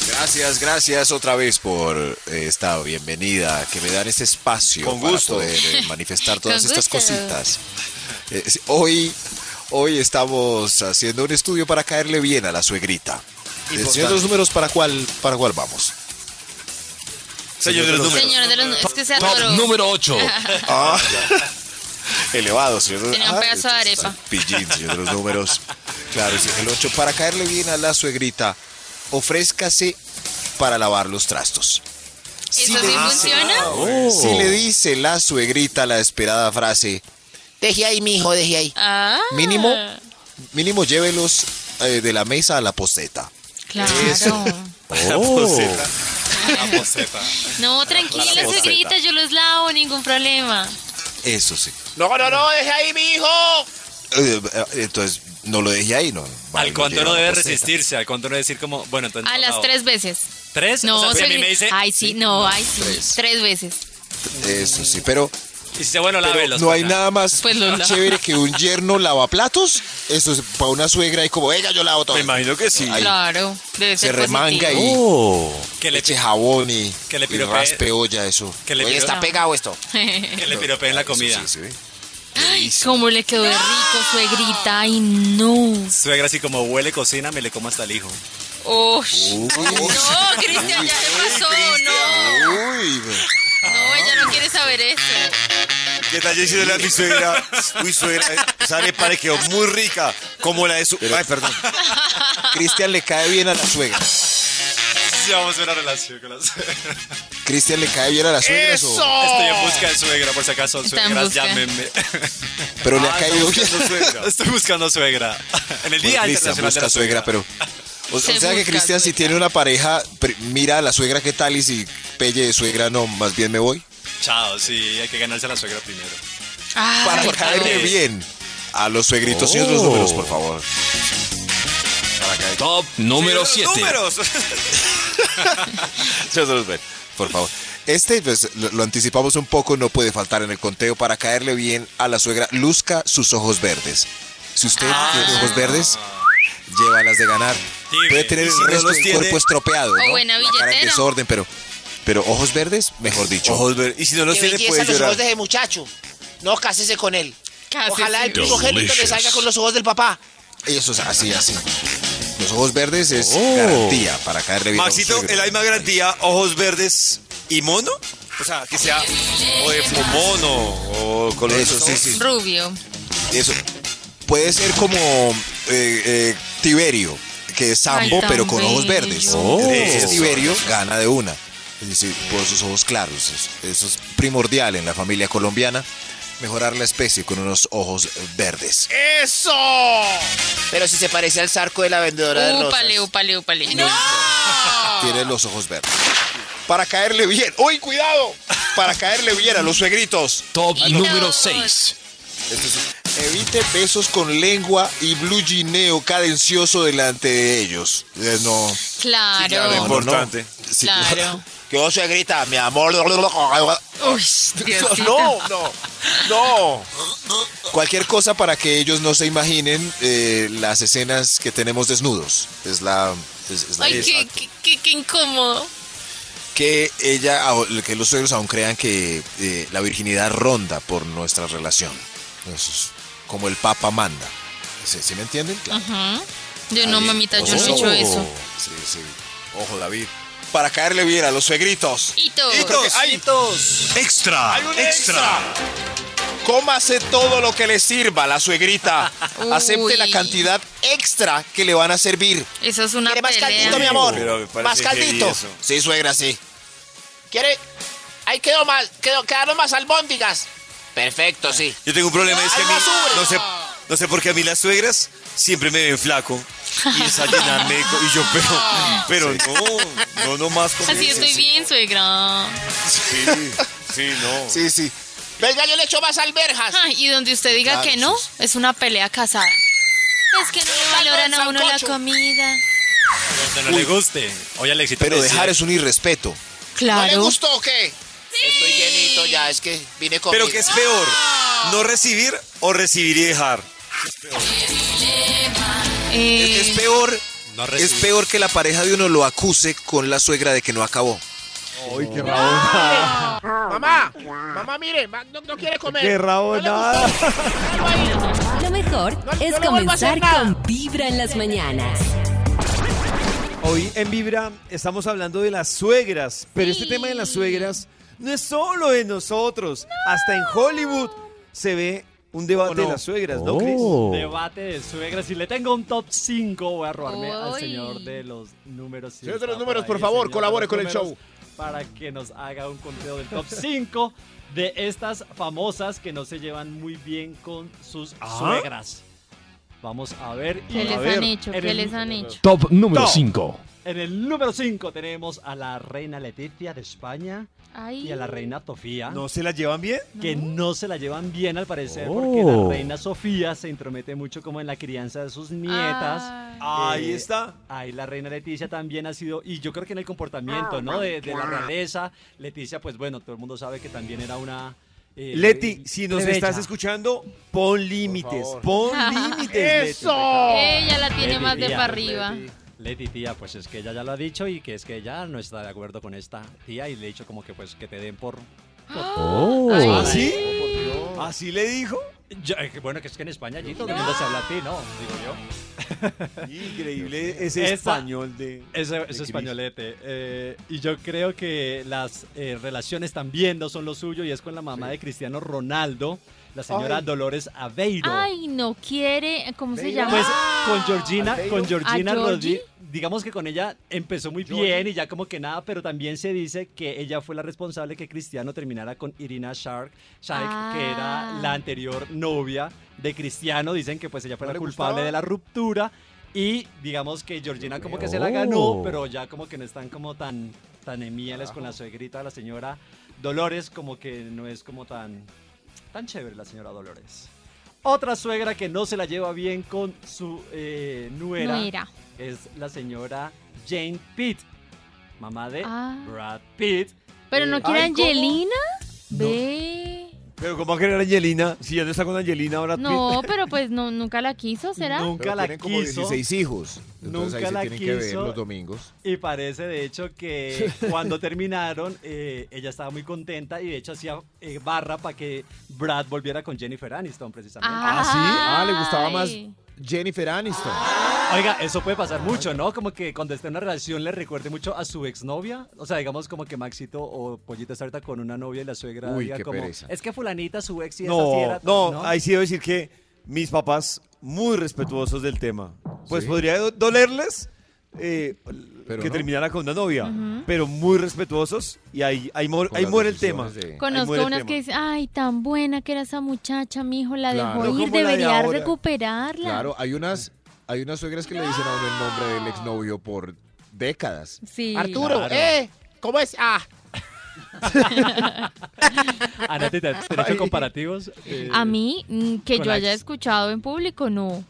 H: Gracias, gracias otra vez por eh, esta bienvenida, que me dan este espacio
G: Con
H: para
G: gusto.
H: poder eh, manifestar todas
D: Con
H: estas
D: gusto.
H: cositas. Eh, hoy, hoy estamos haciendo un estudio para caerle bien a la suegrita. Señor de los números, ¿para cuál, para cuál vamos?
G: Señor de los números.
D: Señor de los... Es que se
H: Top
D: atoró.
H: número 8. <laughs> Ah, elevado, señor. de-
D: Tenía un
H: ah,
D: pedazo de
H: este es
D: arepa.
H: Pillín, señor de los números. Claro, el 8. Para caerle bien a la suegrita, ofrézcase para lavar los trastos.
D: ¿Eso
H: le
D: sí
H: dice-
D: funciona?
H: Si le dice la suegrita la esperada frase, deje ahí, mijo, deje ahí.
D: Ah.
H: Mínimo, mínimo llévelos eh, de la mesa a la poseta.
D: Claro. <laughs>
G: La poseta. La poseta.
D: No, tranquila, suegrita, yo los lavo, ningún problema.
H: Eso sí.
F: No, no, no, deje ahí, mi hijo.
H: Eh, Entonces, no lo deje ahí, ¿no?
P: Al cuánto no debe resistirse, al cuánto no decir como, bueno, entonces...
D: A
P: no,
D: las
P: no.
D: tres veces.
P: ¿Tres?
D: No,
P: o sea, si a mí me dice...
D: Ay, sí, no, ay, sí.
H: Tres.
D: Tres veces.
H: Eso sí, pero,
P: Y si se bueno,
H: pero
P: lávelos.
H: no hay
P: ya.
H: nada más <laughs>
D: Pues lava.
H: chévere que un yerno lavaplatos. Eso es para una suegra y como, ella yo lavo todo.
G: Me imagino que sí.
H: Ahí
D: Claro, debe
H: se
D: ser
H: remanga
D: positivo.
H: y
P: Que le,
H: eche jabón y,
P: Que le
H: y
P: pirope-
H: raspe olla, eso.
P: que le
H: Oye, está pegado esto. <laughs>
P: que le piropeen la
H: Eso
P: comida.
H: sí, ¿sí?
D: Ay, cómo le quedó de rico, suegrita. Ay, no.
P: Suegra, así como huele cocina, me le como hasta el hijo.
D: Uy. No, Cristian, ya se pasó, no.
H: Uy,
D: No, ella no quiere saber eso.
G: ¿Qué tal yo diciéndole a mi suegra? Uy, suegra, esa arepa le quedó muy rica, como la de su... Ay, perdón.
H: Cristian le cae bien a la suegra.
P: Sí, vamos a una relación con la suegra.
H: Cristian le cae bien a la suegra.
F: ¡Eso!
P: Estoy en busca de suegra, por si acaso,
D: Está
P: suegras, llámenme.
H: Pero le ha
G: Ah,
H: caído bien.
G: suegra.
P: Estoy buscando suegra. <laughs> En el Día
H: Bueno, Cristian
P: Internacional de
H: busca
P: la
H: suegra, pero. O, o
D: Se
H: sea que Cristian, si
D: suegra.
H: tiene una pareja, mira a la suegra qué tal y si pelle de suegra, no, más bien me voy.
P: Chao, sí, hay que ganarse a la suegra primero.
H: Para
D: Ay,
H: caerle
P: no.
H: bien a los suegritos. Señor de los números, por favor. Para
Q: Top número
G: Señor de
Q: 7.
G: los números. <laughs> <laughs>
H: De los números, por favor. Este, pues, lo, lo anticipamos un poco, no puede faltar en el conteo para caerle bien a la suegra. Luzca sus ojos verdes. Si usted tiene ojos verdes, lleva las de ganar. Puede tener
G: si
H: el
G: no
H: resto
G: los
H: del
G: tiene-
H: cuerpo estropeado,
D: O
H: ¿no?
D: buena
H: La cara en desorden, pero, pero ojos verdes, mejor dicho.
G: Ojos verdes. Y si no los
F: Qué
G: tiene, puede
F: los
G: llorar.
F: ojos de ese muchacho. No, cásese con él.
D: Cásese.
F: Ojalá el primogénito le salga con los ojos del papá.
H: Eso es así, así. Los ojos verdes es
G: Oh.
H: garantía para caerle bien
G: Maxito. ¿el hay más garantía ojos verdes y mono? O sea, que sea o de mono o color
H: Eso, sí, sí.
D: Rubio.
H: Eso. Puede ser como eh, eh, Tiberio, que es Sambo, pero con ojos verdes.
G: Oh.
H: Entonces. Tiberio gana de una. Es decir, por sus ojos claros. Eso es primordial en la familia colombiana. Mejorar la especie con unos ojos verdes.
F: ¡Eso! Pero si se parece al zarco de la vendedora de rosas.
D: Úpale, úpale, úpale.
H: Tiene los ojos verdes. Para caerle bien. ¡Uy, cuidado! Para caerle bien a los suegritos.
Q: Top número 6.
H: Esto es- evite besos con lengua y blue gineo cadencioso delante de ellos. Eh, no.
D: Claro.
H: No, no, no.
G: importante.
H: Sí,
D: Claro.
F: Que vos grita, mi amor.
D: Uy.
H: No, no, no. Cualquier cosa para que ellos no se imaginen eh, las escenas que tenemos desnudos. Es la. es- es la-
D: Ay, qué, qué, qué- qué incómodo.
H: que ella, que los suegros aún crean que eh, la virginidad ronda por nuestra relación. Eso es como el Papa manda. ¿Sí, sí me entienden? Claro.
D: Ajá. Yo no, mamita, yo no he hecho eso.
H: Sí, sí. Ojo, David. Para caerle bien a los suegritos.
D: Hito.
H: Porque hay-
Q: Extra.
H: Hay un extra. Cómase todo lo que le sirva la suegrita. <laughs> Acepte la cantidad extra que le van a servir.
D: Eso es una
F: ¿Quiere más
D: pelea.
F: caldito, mi amor? Más caldito.
H: Sí, suegra, sí.
F: ¿Quiere? Ahí quedó mal. Quedó, quedaron más albóndigas. Perfecto, sí.
G: Yo tengo un problema, es que a mí, no sé, no sé por qué a mí las suegras siempre me ven flaco. Y es a llenarme, co- y yo, pero, pero no, no, no más con
D: Así
G: eso.
D: estoy bien, suegra.
G: Sí, sí, no.
H: Sí, sí.
F: Venga, yo le echo más alberjas.
D: Ay, y donde usted diga
H: Claro,
D: que no,
H: sí,
D: es una pelea casada. Es que no le valoran a uno la
F: sancocho.
D: comida.
I: Donde no le guste. Oye, Alexito.
H: Pero
I: me decía-
H: dejar es un irrespeto.
F: ¿No le
D: Claro.
F: gustó o qué? Estoy llenito ya, es que vine con.
G: Pero ¿qué es peor? ¿No recibir o recibir y dejar?
D: Eh,
H: Es peor.
I: No
H: Es peor que la pareja de uno lo acuse con la suegra de que no acabó.
R: Uy, qué rabona.
F: Mamá, mamá, mire, no, no quiere comer.
R: Qué rabona.
A: Lo mejor
F: No-
A: es
F: no
A: comenzar con Vibra en las mañanas.
S: Hoy en Vibra estamos hablando de las suegras, pero este tema de las suegras no es solo de nosotros. Hasta en Hollywood se ve un debate de las suegras, ¿no, Chris?
I: Debate de suegras. Si le tengo un top 5, voy a robarme al señor de los números. Si
F: Señor de los números,
I: ahí,
F: por favor, colabore con el show.
I: Para que nos haga un conteo del top 5 de estas famosas que no se llevan muy bien con sus
S: Ah.
I: suegras. Vamos a ver. y
D: ¿Qué
I: a
D: les
I: ver,
D: han hecho? ¿Qué les han hecho?
Q: Top número
I: Top.
Q: 5.
I: En el número 5 tenemos a la reina Leticia de España
D: Ay.
I: y a la reina Sofía.
S: ¿No se la llevan bien?
I: que no se la llevan bien al parecer porque
Q: Oh.
I: la reina Sofía se intromete mucho como en la crianza de sus nietas.
D: Ah.
S: Ahí
I: Eh,
S: está.
I: Ahí la reina Leticia también ha sido, y yo creo que en el comportamiento, ¿no? De, de la realeza, Leticia, pues bueno, todo el mundo sabe que también era una... eh,
S: Leti, si nos estás escuchando, pon límites, pon <laughs> límites. Leti.
F: ¡Eso!
D: Ella la tiene
I: Leti,
D: más de para arriba.
I: Leti, tía, pues es que ella ya lo ha dicho y que es que ella no está de acuerdo con esta tía y le he dicho como que pues que te den por...
Q: Oh.
D: Ay.
S: ¿Ah, sí? ¿Así le dijo?
I: Ya, eh, bueno, que es que en España allí todo el mundo se habla a ti, ¿no? Digo yo. <laughs>
S: Increíble ese
I: Esa-
S: español de...
I: Ese, ese españolete. Eh, y yo creo que las eh, relaciones también no son lo suyo y es con la mamá de Cristiano Ronaldo, la señora
F: Ay.
I: Dolores Aveiro.
D: Ay, no quiere. ¿Cómo se llama?
I: Pues con Georgina,
F: Aveiro.
I: con Georgina digamos que con ella empezó muy bien y ya como que nada, pero también se dice que ella fue la responsable que Cristiano terminara con Irina Shark, Shayk, que era
D: Ah.
I: la anterior novia de Cristiano. Dicen que pues ella fue
S: ¿No
I: la
S: le
I: culpable
S: gustaba?
I: de la ruptura y digamos que Georgina como que se la ganó, pero ya como que no están como tan tan con la suegrita, la señora Dolores, como que no es como tan tan chévere la señora Dolores. Otra suegra que no se la lleva bien con su eh, nuera,
D: Nuera.
I: es la señora Jane Pitt, mamá de
D: Ah.
I: Brad Pitt.
D: Pero
I: Eh,
D: no quiere
G: ay, ¿cómo?
D: Angelina. Ve.
G: Pero ¿cómo va a querer Angelina? Si ya no está con Angelina ahora.
D: No, pero pues no, nunca la quiso, ¿será?
I: Nunca
H: Pero
I: la
H: tienen como
I: quiso.
H: 16 hijos. Entonces
I: Nunca
H: ahí se
I: la
H: tienen que ver
I: quiso.
H: los domingos.
I: Y parece de hecho que <laughs> cuando terminaron, eh, ella estaba muy contenta y de hecho hacía eh, barra para que Brad volviera con Jennifer Aniston precisamente.
H: ¿Ah, sí? Ah, le gustaba más. Jennifer Aniston.
I: Oiga, eso puede pasar mucho, ¿no? Como que cuando esté en una relación le recuerde mucho a su exnovia. O sea, digamos como que Maxito o Pollito está ahorita con una novia y la suegra
G: Uy,
I: diga
G: qué
I: como,
G: pereza.
I: es que fulanita, su ex y esa
G: No,
I: sí era...
G: no, ahí sí debo decir que mis papás, muy respetuosos del tema. Pues
H: Sí.
G: podría do- dolerles eh,
H: Pero
G: que
H: no.
G: terminara con una novia, pero muy respetuosos y ahí, ahí, mor- muere el tema.
D: Conozco
G: muere
D: unas
G: tema.
D: que dicen, ay, tan buena que era esa muchacha, mi hijo, la
H: Claro.
D: dejó
H: No
D: ir,
G: de
D: debería recuperarla.
H: Claro, hay unas, hay unas suegras que le dicen a uno el nombre del exnovio por décadas.
D: Sí.
F: Arturo,
I: Claro.
F: ¿eh? ¿Cómo es? Ah,
I: Ana, ¿te has hecho comparativos? Eh,
D: A mí, mm, que yo haya
I: ex.
D: escuchado en público, no.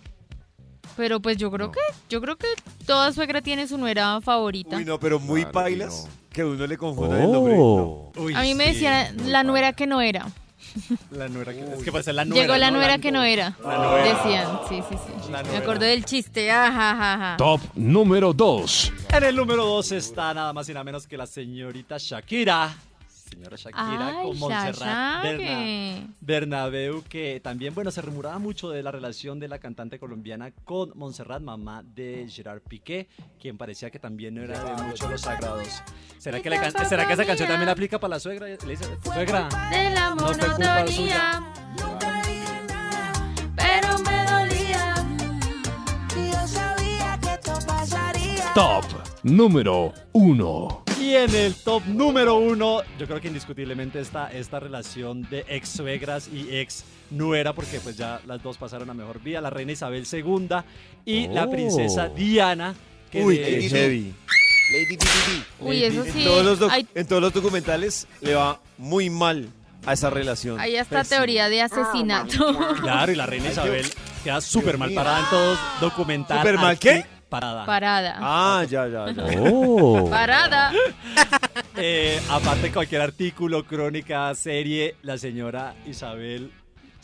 D: Pero pues yo creo que, yo creo que toda suegra tiene su nuera favorita.
G: Uy, no, pero muy
H: Claro,
G: pailas
H: y
G: que uno le confunda el nombre. no.
I: Uy,
D: A mí me decían la nuera que no era.
I: La nuera que, es que puede ser la nuera,
D: Llegó la
I: ¿no?
D: nuera que no era.
I: La nuera.
D: Decían, sí, sí, sí.
I: La
D: Me acordé del chiste.
Q: Top número 2.
I: En el número 2 está nada más y nada menos que la señorita Shakira. Señora Shakira
D: Ay,
I: con Montserrat. Berna- Bernabeu, que también, bueno, se rumoraba mucho de la relación de la cantante colombiana con Montserrat, mamá de Gerard Piqué, quien parecía que también no era de mucho los sagrados. ¿Será que, ¿será que esa canción también aplica para la suegra? Le dice, suegra,
D: De la
I: no fue culpa suya.
D: monotonía. Pero me dolía.
T: Yo sabía que esto pasaría.
Q: Top número 1.
I: Y en el top número uno, yo creo que indiscutiblemente está esta relación de ex suegras y ex nuera, porque pues ya las dos pasaron a mejor vida, la reina Isabel II y la
Q: Oh.
I: princesa Diana. Que
G: Uy,
I: de
G: qué
I: hecho-
G: heavy.
H: Lady Di
D: Uy, eso
G: En
D: sí.
G: todos, los en todos los documentales le va muy mal a esa relación.
D: hay hasta
G: Pésimo.
D: teoría de asesinato.
I: Claro, y la reina Isabel queda súper mal parada en todos documentales.
G: ¿Súper mal qué?
I: Parada.
D: Parada.
G: Ah, ya, ya, ya.
Q: Oh.
D: Parada. <laughs>
I: Eh, aparte, cualquier artículo, crónica, serie, la señora Isabel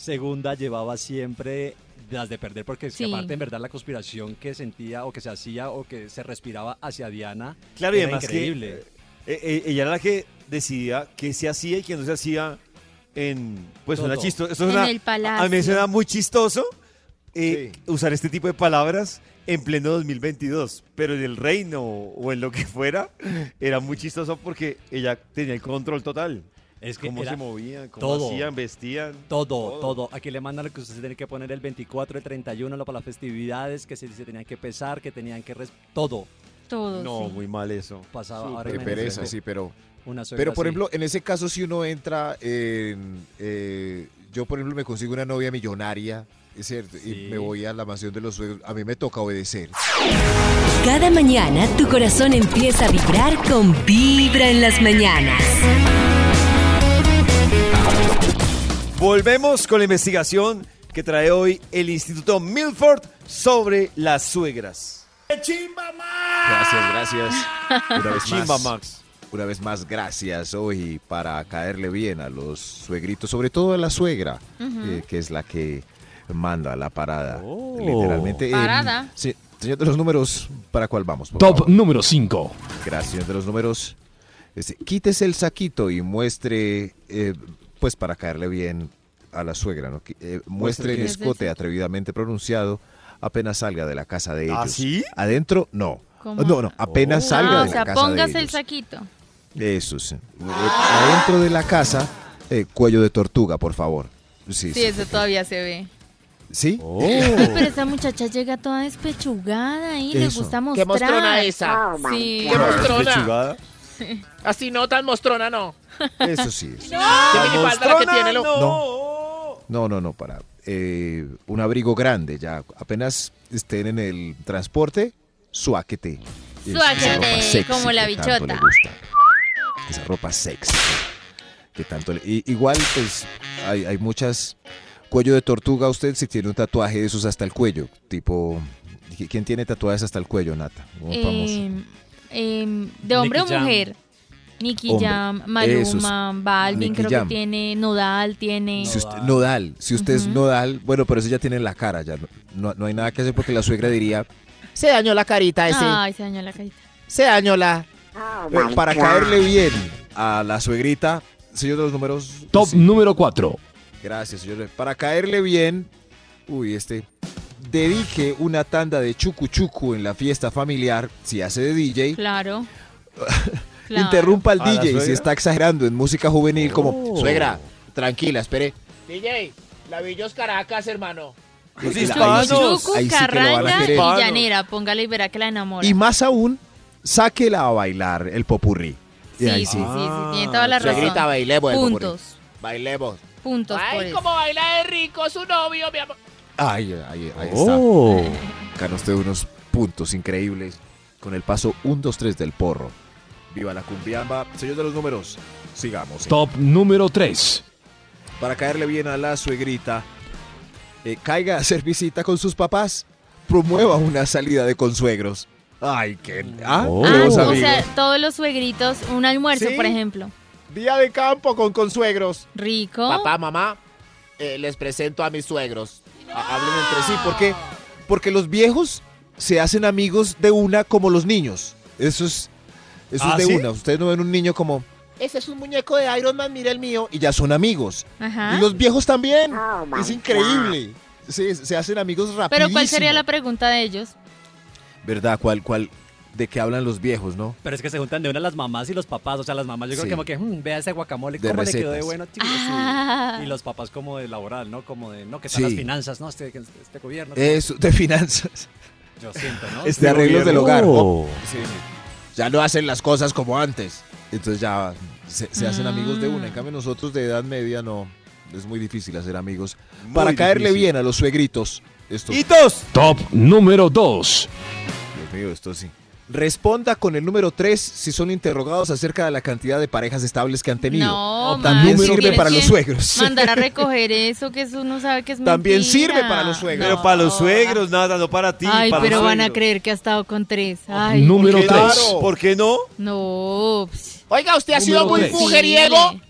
I: II llevaba siempre las de perder, porque es que
D: Sí.
I: aparte, en verdad, la conspiración que sentía o que se hacía o que se respiraba hacia Diana
G: Claro, y
I: era
G: además
I: increíble.
G: que eh, eh, ella era la que decidía qué se hacía y qué no se hacía en pues
I: Todo.
G: chistosa. Eso
D: En
G: suena-
D: el palacio.
G: A mí me suena muy chistoso eh, usar este tipo de palabras en pleno 2022, pero en el reino o en lo que fuera era muy chistoso porque ella tenía el control total.
I: Es que
G: cómo se movían, cómo
I: todo.
G: hacían, vestían.
I: Todo, todo. Aquí le mandan lo que usted se tiene que poner el 24, el 31, lo para las festividades, que se, se tenían que pesar, que tenían que... res- todo
D: Todo.
G: No,
D: sí.
G: muy mal eso.
I: pasaba. Ahora
H: Qué
I: imagínese
H: pereza, sí, pero...
I: Una suegra
H: Pero, por
I: así.
H: ejemplo, en ese caso, si uno entra en... eh, yo, por ejemplo, me consigo una novia millonaria, es cierto,
I: Sí.
H: y me voy a la mansión de los suegros, a mí me toca obedecer.
A: Cada mañana tu corazón empieza a vibrar con Vibra en las mañanas.
G: Volvemos con la investigación que trae hoy el Instituto Milford sobre las suegras.
H: Gracias, gracias. Una vez
G: Chimba
H: más.
G: Max.
H: Una vez más, gracias hoy para caerle bien a los suegritos, sobre todo a la suegra, eh, que es la que manda la parada.
Q: Oh.
H: Literalmente. Eh,
D: Parada.
H: sí, señor de los números, ¿para cuál vamos? por
Q: Top
H: favor?
Q: número 5.
H: Gracias, señor de los números. Este, quítese el saquito y muestre, eh, pues para caerle bien a la suegra, ¿no? Eh, muestre el escote atrevidamente pronunciado apenas salga de la casa de ellos.
G: ¿Ah, sí?
H: Adentro, no.
D: ¿Cómo?
H: No, no, apenas
Q: Oh.
H: salga
D: Ah,
H: de
D: o sea,
H: la casa de
D: póngase el saquito.
H: Eso sí. Adentro de la casa, eh, cuello de tortuga, por favor. Sí,
D: Sí,
H: sí.
D: eso todavía se ve.
H: ¿Sí?
D: Uy, pero esa muchacha llega toda despechugada y le gusta
F: ¿Qué
D: mostrar.
F: mostrona esa?
D: Sí.
F: ¿Qué mostrona? Así no, tan mostrona no.
H: Eso sí.
F: ¿Qué minifalda la que tiene? Lo...
G: No.
H: No, no, no, para. eh, un abrigo grande, ya. Apenas estén en el transporte, suáquete.
D: Suáquete, como la bichota.
H: Esa ropa sexy. Que tanto le- y- igual, pues, hay, hay muchas cuello de tortuga usted si tiene un tatuaje de esos hasta el cuello. Tipo, ¿quién tiene tatuajes hasta el cuello, Nata? Un famoso.
D: Eh, eh, de hombre
H: Nicky
D: o
H: Jam.
D: mujer. Nicky
H: Hombre.
D: Jam. Maluma, Balvin,
H: Nicky
D: creo
H: Jam.
D: que tiene, Nodal tiene.
H: Si usted, nodal, si usted es nodal, bueno, pero eso ya tiene en la cara, ya no, no, no hay nada que hacer porque la suegra diría,
F: Se dañó la carita ese.
D: Ay, se dañó la carita.
F: Se dañó la.
H: eh, para caerle bien a la suegrita, señor de los números.
Q: Top
H: sí.
Q: número 4.
H: Gracias, señor. Para caerle bien, uy, este, dedique una tanda de chucu chucu en la fiesta familiar, si hace de DJ.
D: Claro. <laughs> Claro.
H: Interrumpa al
G: ¿A la
H: DJ si está exagerando en música juvenil como,
F: Oh.
H: suegra, tranquila, espere.
F: DJ, la Villos Caracas, hermano.
G: Los
H: la-
G: hispanos.
D: Chucu,
H: ahí sí que lo van a
D: carranga y llanera. Póngale y verá que la enamora.
H: Y más aún, sáquela a bailar el popurrí.
D: Sí,
H: ahí
D: sí,
H: sí.
D: sí, sí, tiene toda la razón.
F: Suegrita, bailemos el popurrí.
D: Puntos.
F: Bailemos.
D: Puntos por
F: Ay,
D: eso.
F: cómo baila de rico su novio, mi amor.
H: Ay, ahí, ahí
Q: Oh.
H: está. Gana usted unos puntos increíbles con el paso 1, 2, 3 del porro. Viva la cumbiamba. Señor de los números, sigamos.
Q: Top número 3.
H: Para caerle bien a la suegrita, eh, caiga a hacer visita con sus papás. Promueva una salida de consuegros. Ay, qué... Ah,
Q: Oh.
D: Ah, o sea, todos los suegritos, un almuerzo,
F: Sí.
D: por ejemplo.
F: Día de campo con consuegros.
D: Rico.
F: Papá, mamá, eh, les presento a mis suegros.
H: Ha- Hablen entre sí. ¿Por qué? Porque los viejos se hacen amigos de una como los niños. Eso es, eso
G: ¿Ah,
H: es de
G: sí?
H: una. Ustedes no ven un niño como...
F: Ese es un muñeco de Iron Man, mira el mío.
H: Y ya son amigos.
D: Ajá.
H: Y los viejos también. es increíble. Sí, se hacen amigos rápido.
D: Pero ¿cuál sería la pregunta de ellos?
H: ¿Verdad? ¿Cuál, cuál? ¿De qué hablan los viejos, no?
I: Pero es que se juntan de una las mamás y los papás. O sea, las mamás yo creo
H: Sí.
I: que como que, "Mm, vea ese guacamole,
H: De
I: cómo le quedó de bueno. chico?" Sí.
D: Ah.
I: Y los papás como de laboral, ¿no? Como de, no, que están
H: Sí.
I: las finanzas, ¿no? Este, este gobierno.
H: Eso, de finanzas.
I: Yo siento, ¿no?
H: De arreglos del hogar.
Q: Oh.
H: Sí. Ya no hacen las cosas como antes. Entonces ya se, se hacen amigos de una. En cambio nosotros de edad media no. Es muy difícil hacer amigos.
G: Muy
H: Para caerle
G: difícil.
H: bien a los suegritos. Esto,
G: ¡Hitos!
Q: Top número 2.
H: Dios mío, esto sí. Responda con el número 3 si son interrogados acerca de la cantidad de parejas estables que han tenido.
D: No,
H: También sirve para los suegros.
D: Mandar a recoger <laughs> eso, que eso uno sabe que es
H: También
D: mentira.
H: sirve para los suegros.
G: Pero para los suegros, nada, no para ti.
D: Ay,
G: para
D: pero
G: los
D: van a creer que ha estado con tres. Ay,
Q: Número
G: ¿Por qué
Q: 3.
G: no? ¿Por qué no?
D: no. ps.
F: Oiga, usted ha sido muy
Q: tres.
F: mujeriego.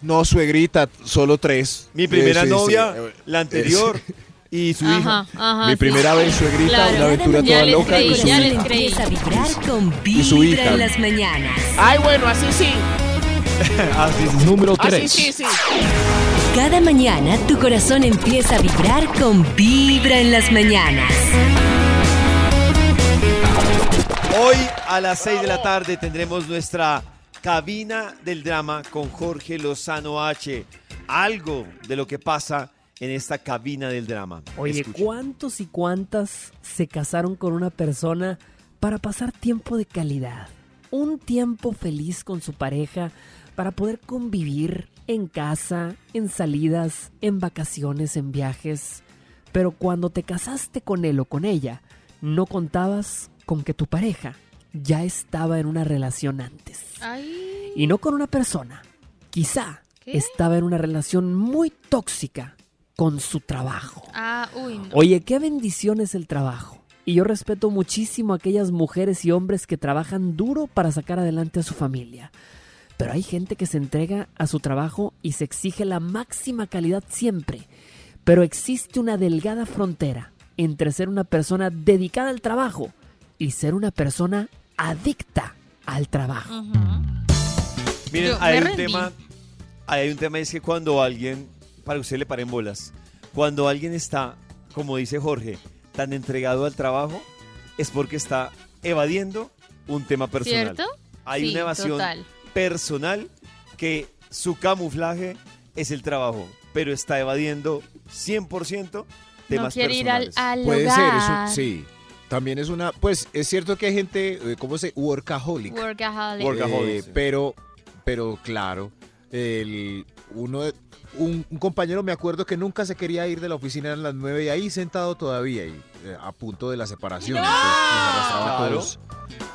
H: No, suegrita, solo tres.
G: Mi primera
H: sí,
G: novia,
H: sí.
G: la anterior, y su hija.
D: Ajá, ajá.
H: Mi
D: sí.
H: primera vez, suegrita,
D: Claro.
H: una aventura toda
D: les
H: loca.
D: creí,
H: y su
D: ya les
H: hija.
D: creí.
A: Empieza a vibrar con
H: Y su
A: Vibra
H: hija.
A: en las mañanas.
F: Ay, bueno, así sí. <laughs>
G: Así es.
Q: Número
F: Así
Q: 3.
F: sí, sí.
A: Cada mañana tu corazón empieza a vibrar con Vibra en las mañanas.
G: Hoy a las 6 de la tarde tendremos nuestra cabina del drama con Jorge Lozano H. Algo de lo que pasa en esta cabina del drama.
U: Oye. ¿cuántos y cuántas se casaron con una persona para pasar tiempo de calidad? Un tiempo feliz con su pareja para poder convivir en casa, en salidas, en vacaciones, en viajes. Pero cuando te casaste con él o con ella, no contabas con que tu pareja ya estaba en una relación antes.
D: Ay,
U: Y no con una persona. Quizá
D: ¿Qué?
U: estaba en una relación muy tóxica con su trabajo.
D: ah, uy, no.
U: Oye, qué bendición es el trabajo. Y yo respeto muchísimo a aquellas mujeres y hombres que trabajan duro para sacar adelante a su familia. Pero hay gente que se entrega a su trabajo y se exige la máxima calidad siempre. Pero existe una delgada frontera entre ser una persona dedicada al trabajo y ser una persona adicta al trabajo.
G: Miren,
D: Yo
G: hay un tema, hay un tema es que cuando alguien, para que usted le paren bolas, cuando alguien está, como dice Jorge, tan entregado al trabajo, es porque está evadiendo un tema personal.
D: ¿Cierto?
G: Hay
D: Sí,
G: una evasión
D: total.
G: personal que su camuflaje es el trabajo, pero está evadiendo 100% temas
D: no quiere ir al,
G: personales.
D: al
H: Puede ser, eso, sí. También es una, pues es cierto que hay gente, eh, ¿cómo se? Workaholic.
D: Workaholic.
G: Workaholic,
H: Eh,
G: sí.
H: pero, pero claro, el, uno, de- un, un compañero me acuerdo que nunca se quería ir de la oficina a las nueve y ahí sentado todavía y eh, a punto de la separación. entonces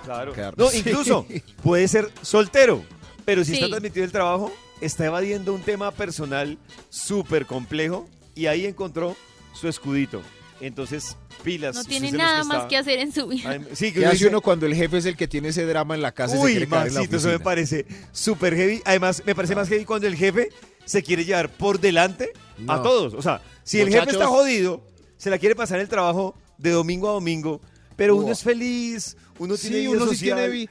G: Claro. Claro. No, incluso <laughs> puede ser soltero, pero si
D: Sí.
G: está transmitido el trabajo, está evadiendo un tema personal súper complejo y ahí encontró su escudito. Entonces, pilas.
D: No tiene nada más
G: está-
D: que hacer en su vida.
G: Ay, Sí, que
H: ¿Qué
G: uno
H: hace
G: dice,
H: uno cuando el jefe es el que tiene ese drama en la casa y se
G: Uy,
H: quiere quedar en la
G: Maxito, eso me parece súper heavy. Además, me parece más heavy cuando el jefe se quiere llevar por delante a todos. O sea, si el jefe está jodido, se la quiere pasar el trabajo de domingo a domingo, pero uno es feliz, uno
V: Sí,
G: tiene
V: uno sí tiene vi-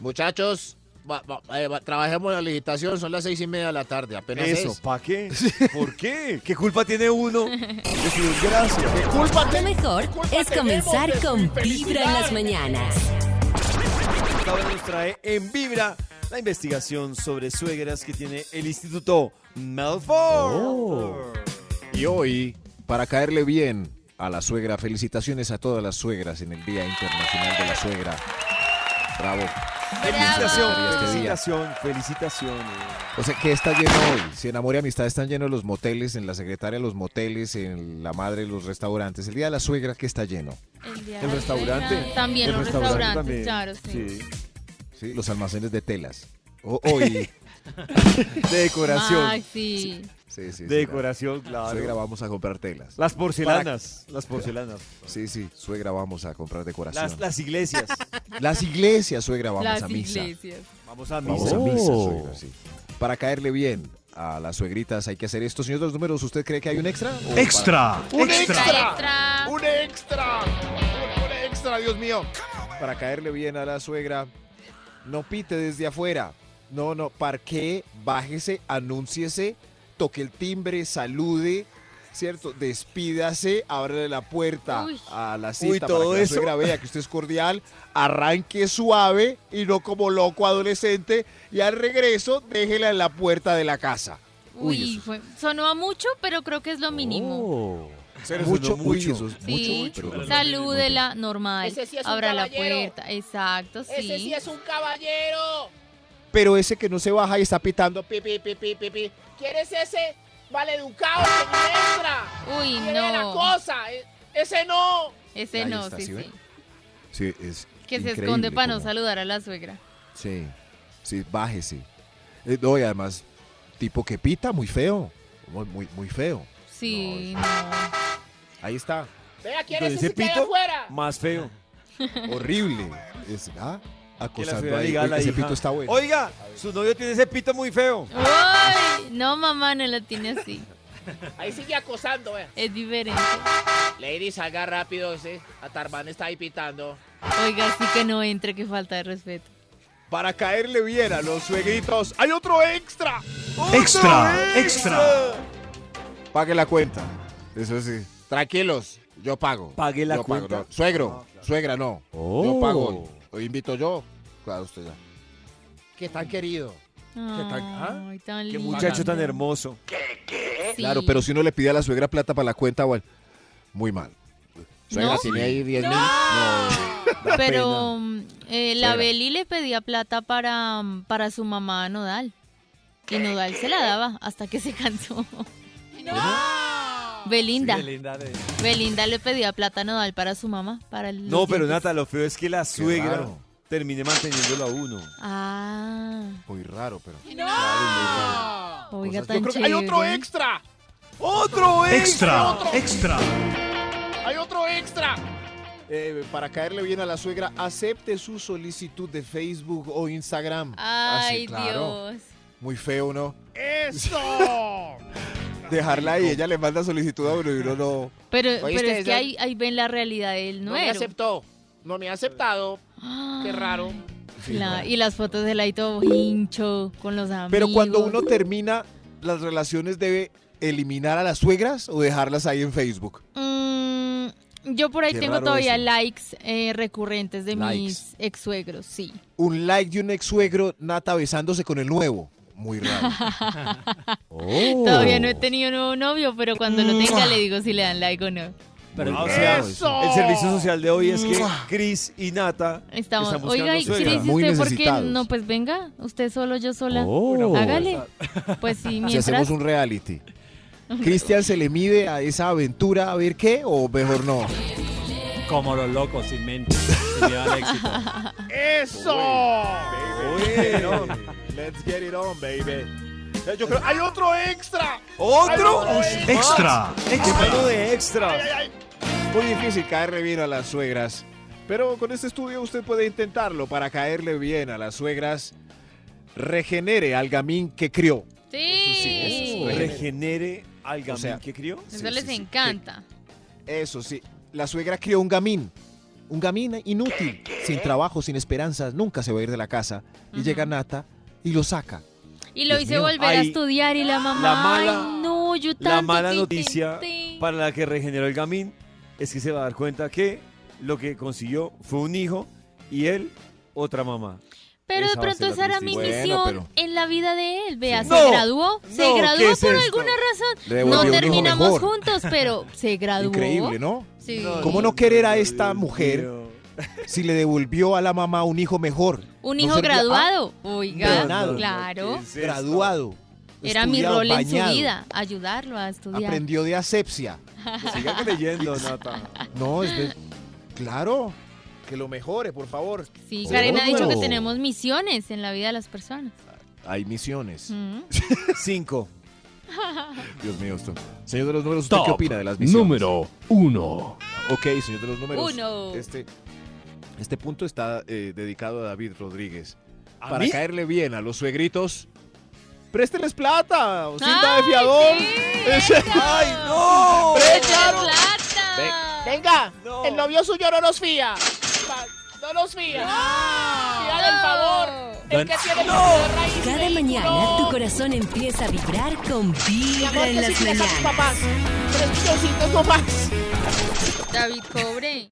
V: Muchachos, va- va- eh, va- trabajemos la licitación, son las seis y media de la tarde, apenas
G: Eso,
V: es.
G: ¿para qué? <laughs> ¿Por qué? ¿Qué culpa tiene uno <laughs> de su desgracia?
V: ¿Qué culpa
A: Lo mejor es comenzar con Vibra en las mañanas.
G: Esta hora nos trae en Vibra la investigación sobre suegras que tiene el Instituto Melford.
H: Y hoy, para caerle bien a la suegra, felicitaciones a todas las suegras en el Día Internacional de la Suegra. Bravo.
G: Felicitación, felicitación, felicitaciones.
H: O sea, que está lleno hoy. Si en Amor y Amistad están llenos los moteles, en la secretaria los moteles, en la madre los restaurantes. El Día de la Suegra que está lleno.
D: El, día
G: El
D: de la
G: restaurante.
D: suegra. También
G: El
D: los
G: restaurante
D: restaurantes,
G: también.
D: claro, sí.
G: Sí.
H: Los almacenes de telas. O- hoy. <laughs>
G: De decoración.
D: Ay, sí.
H: Sí, sí,
G: De
H: sí,
G: decoración, claro.
H: Suegra, vamos a comprar telas.
G: Las porcelanas. Las porcelanas.
H: Sí, sí, suegra, vamos a comprar decoración.
G: Las, las iglesias. <laughs>
H: Las iglesias, suegra, vamos
D: Las
H: a misa.
D: iglesias.
G: Vamos a misa.
H: Vamos a misa,
G: Oh.
H: suegra, sí. Para caerle bien a las suegritas hay que hacer esto. Señor de los números, ¿usted cree que hay un extra? ¿O
Q: Extra.
V: ¡Un
D: Extra,
V: extra!
D: extra.
V: ¡Un extra! ¡Un, un extra, Dios mío!
H: Para, para caerle bien a la suegra, no pite desde afuera. No, no, parquee, bájese, anúnciese, toque el timbre, salude, ¿cierto? Despídase, ábrele la puerta
D: Uy.
H: a la
G: Uy,
H: cita
G: ¿todo
H: para que
G: eso?
H: vea que usted es cordial, arranque suave y no como loco adolescente y al regreso déjela en la puerta de la casa.
D: Uy, fue- sonó a mucho, pero creo que es lo mínimo.
G: Oh.
H: Mucho,
G: mucho.
H: eso es
D: Sí,
H: mucho, pero-
D: salúdela, normal.
F: Ese sí es un
D: Abra la puerta, exacto, sí.
F: Ese sí es un caballero.
H: Pero ese que no se baja y está pitando pi, pi, pi, pi, pi, pi.
F: ¿Quieres ese maleducado que ni extra?
D: Uy,
F: Tiene la
D: no.
F: cosa. e- Ese no.
D: Ese
H: Ahí
D: no,
H: está,
D: sí,
H: ¿sí es
D: Que se esconde para no saludar a la suegra.
H: Sí, sí, bájese. Eh, no, y además, tipo que pita, muy feo. Muy, muy, muy feo.
D: Sí, no.
H: Ahí está.
F: Vea, ¿quién es
G: ese
F: ese que hay
G: pito,
F: afuera?
G: más feo.
H: Horrible. Es, ah, acosando ahí. Oiga,
G: la
H: ese
G: hija,
H: pito está bueno.
G: Oiga, su novio tiene ese pito muy feo.
D: Uy, no, mamá, no lo tiene así.
F: Ahí sigue acosando, vea.
D: Es diferente.
F: Lady, salga rápido. Ese Atarmán está ahí pitando.
D: Oiga, sí que no entre, que falta de respeto.
H: Para caerle bien a los suegritos, hay otro extra. ¡Otro
Q: Extra, extra.
H: Pague la cuenta. Eso sí.
V: Tranquilos, yo pago.
G: Pague la
V: Yo pago,
G: cuenta.
V: no. Suegro, suegra, no.
H: Oh.
V: Yo pago hoy. Hoy invito yo. Claro, usted ya. ¿Qué tan querido?
H: ¿ah?
D: Ay, tan
G: Qué
D: lindo.
G: muchacho tan hermoso.
D: Sí.
H: Claro, pero si uno le pide a la suegra plata para la cuenta, bueno, muy mal.
V: Suegra,
D: ¿No?
V: tiene ahí 10 mil.
D: Pero mm, eh, la
H: Suegra.
D: Beli le pedía plata para, para su mamá Nodal. Y Nodal se la daba hasta que se cansó. Belinda.
I: Sí, Belinda de-
D: Belinda le pedía plata Nodal para su mamá. Para los
G: No, pero. Nata, lo feo es que la suegra
H: raro.
G: termine manteniéndolo a uno.
D: Ah,
H: Muy raro, pero.
D: oiga,
H: Cosas-
D: tan
V: Yo creo que hay otro
D: chévere.
V: extra.
G: ¡Otro
Q: Extra, extra.
V: Hay otro extra.
H: Eh, para caerle bien a la suegra, acepte su solicitud de Facebook o Instagram. Ah, sí,
D: Ay,
H: claro.
D: Dios.
H: Muy feo, ¿no?
V: ¡Eso! <laughs>
H: Dejarla ahí, ella le manda solicitud a uno y uno no.
D: Pero,
V: ¿Oíste,
D: pero es que
V: ella?
D: ahí, ahí ven la realidad del
F: No me
D: nuero.
F: aceptó. No me ha aceptado. Qué raro.
D: La- y las fotos del ahí todo hincho con los amigos.
H: Pero cuando uno termina las relaciones, ¿debe eliminar a las suegras o dejarlas ahí en Facebook?
D: Mm, yo por ahí
H: Qué
D: tengo
H: raro
D: todavía
H: eso.
D: likes eh, recurrentes de
H: Likes.
D: mis ex suegros, sí.
H: Un like de un ex suegro, Nata besándose con el nuevo. Muy raro. <laughs> Oh.
D: Todavía no he tenido nuevo novio, pero cuando lo tenga le digo si le dan like o no.
I: Pero
G: Ah, o sea,
V: ¡Eso!
G: el servicio social de hoy es que Chris y Nata
D: Estamos,
G: están buscando
D: oiga, ¿y
G: suegra.
D: Cris, ¿y usted por qué? No, pues venga, usted solo, yo sola.
H: Oh.
D: Hágale. <laughs> Pues sí,
H: Si
D: mientras.
H: hacemos un reality. <laughs> ¿Cristian se le mide a esa aventura a ver qué o mejor no?
I: como los locos, sin mente, al éxito.
V: ¡Eso!
H: Let's get it on, baby.
C: Yo creo, hay otro extra.
G: ¿Otro?
C: Otro
Q: Extra,
G: ¡Qué
Q: extra.
G: de extra!
C: Ay, ay, ay.
H: Muy difícil caerle bien a las suegras. Pero con este estudio usted puede intentarlo para caerle bien a las suegras. Regenere al gamín que crió.
D: Sí.
G: Regenere al gamín
H: O sea,
G: que crió.
D: Eso
H: Sí,
D: les
H: sí, sí.
D: encanta.
H: Eso sí. La suegra crió un gamín. Un gamín inútil, sin trabajo, sin esperanzas, nunca se va a ir de la casa. Y llega Nata y lo saca.
D: Y lo
H: Dios
D: hice
H: mío.
D: volver a estudiar y la mamá,
G: la mala-
D: ay, no, yo tanto
G: La mala
D: que
G: noticia
D: intenté".
G: para la que regeneró el gamín es que se va a dar cuenta que lo que consiguió fue un hijo y él otra mamá.
D: Pero de
G: Esa va a
D: pronto
G: ser
D: esa era mi
G: tristeza.
D: misión
H: Bueno,
D: en la vida de él. Vea,
G: Sí.
D: se
G: No,
D: graduó, se
G: no, ¿qué
D: graduó
G: es
D: por
G: esto?
D: alguna
H: Le
D: razón.
H: devolvió
D: No
H: un hijo
D: terminamos
H: mejor.
D: juntos, pero se <laughs> graduó.
H: Increíble, ¿no?
D: Sí.
H: ¿Cómo no querer a esta mujer si le devolvió a la mamá un hijo mejor?
D: Un hijo graduado.
H: Ah,
D: Oiga, claro.
H: graduado.
D: Era mi rol en su vida, ayudarlo a estudiar.
H: Aprendió de asepsia.
G: Siga creyendo, Nata. <laughs>
H: No, es de- Claro, que lo mejore, por favor.
D: Sí, Karen ha dicho que tenemos misiones en la vida de las personas.
H: Hay misiones.
D: Mm. <laughs>
G: Cinco.
H: Dios mío, esto. Señor de los números, ¿usted qué opina de las misiones?
Q: número uno.
H: Ok, señor de los números.
D: Uno.
H: Este, este punto está eh, dedicado a David Rodríguez.
G: ¿A
H: Para
G: mí?
H: caerle bien a los suegritos, préstenles plata o cinta
D: ¡Ay,
H: de fiador.
D: sí! <laughs>
H: Ese-
G: ¡Ay, no!
D: Plata!
F: Venga,
G: No.
F: el novio suyo no nos fía. No nos fía. El favor. El que tiene no. raíz
A: Cada mañana tu corazón empieza a vibrar con Vibra en las mañanas.
F: papás. Tres.
D: David Cobre.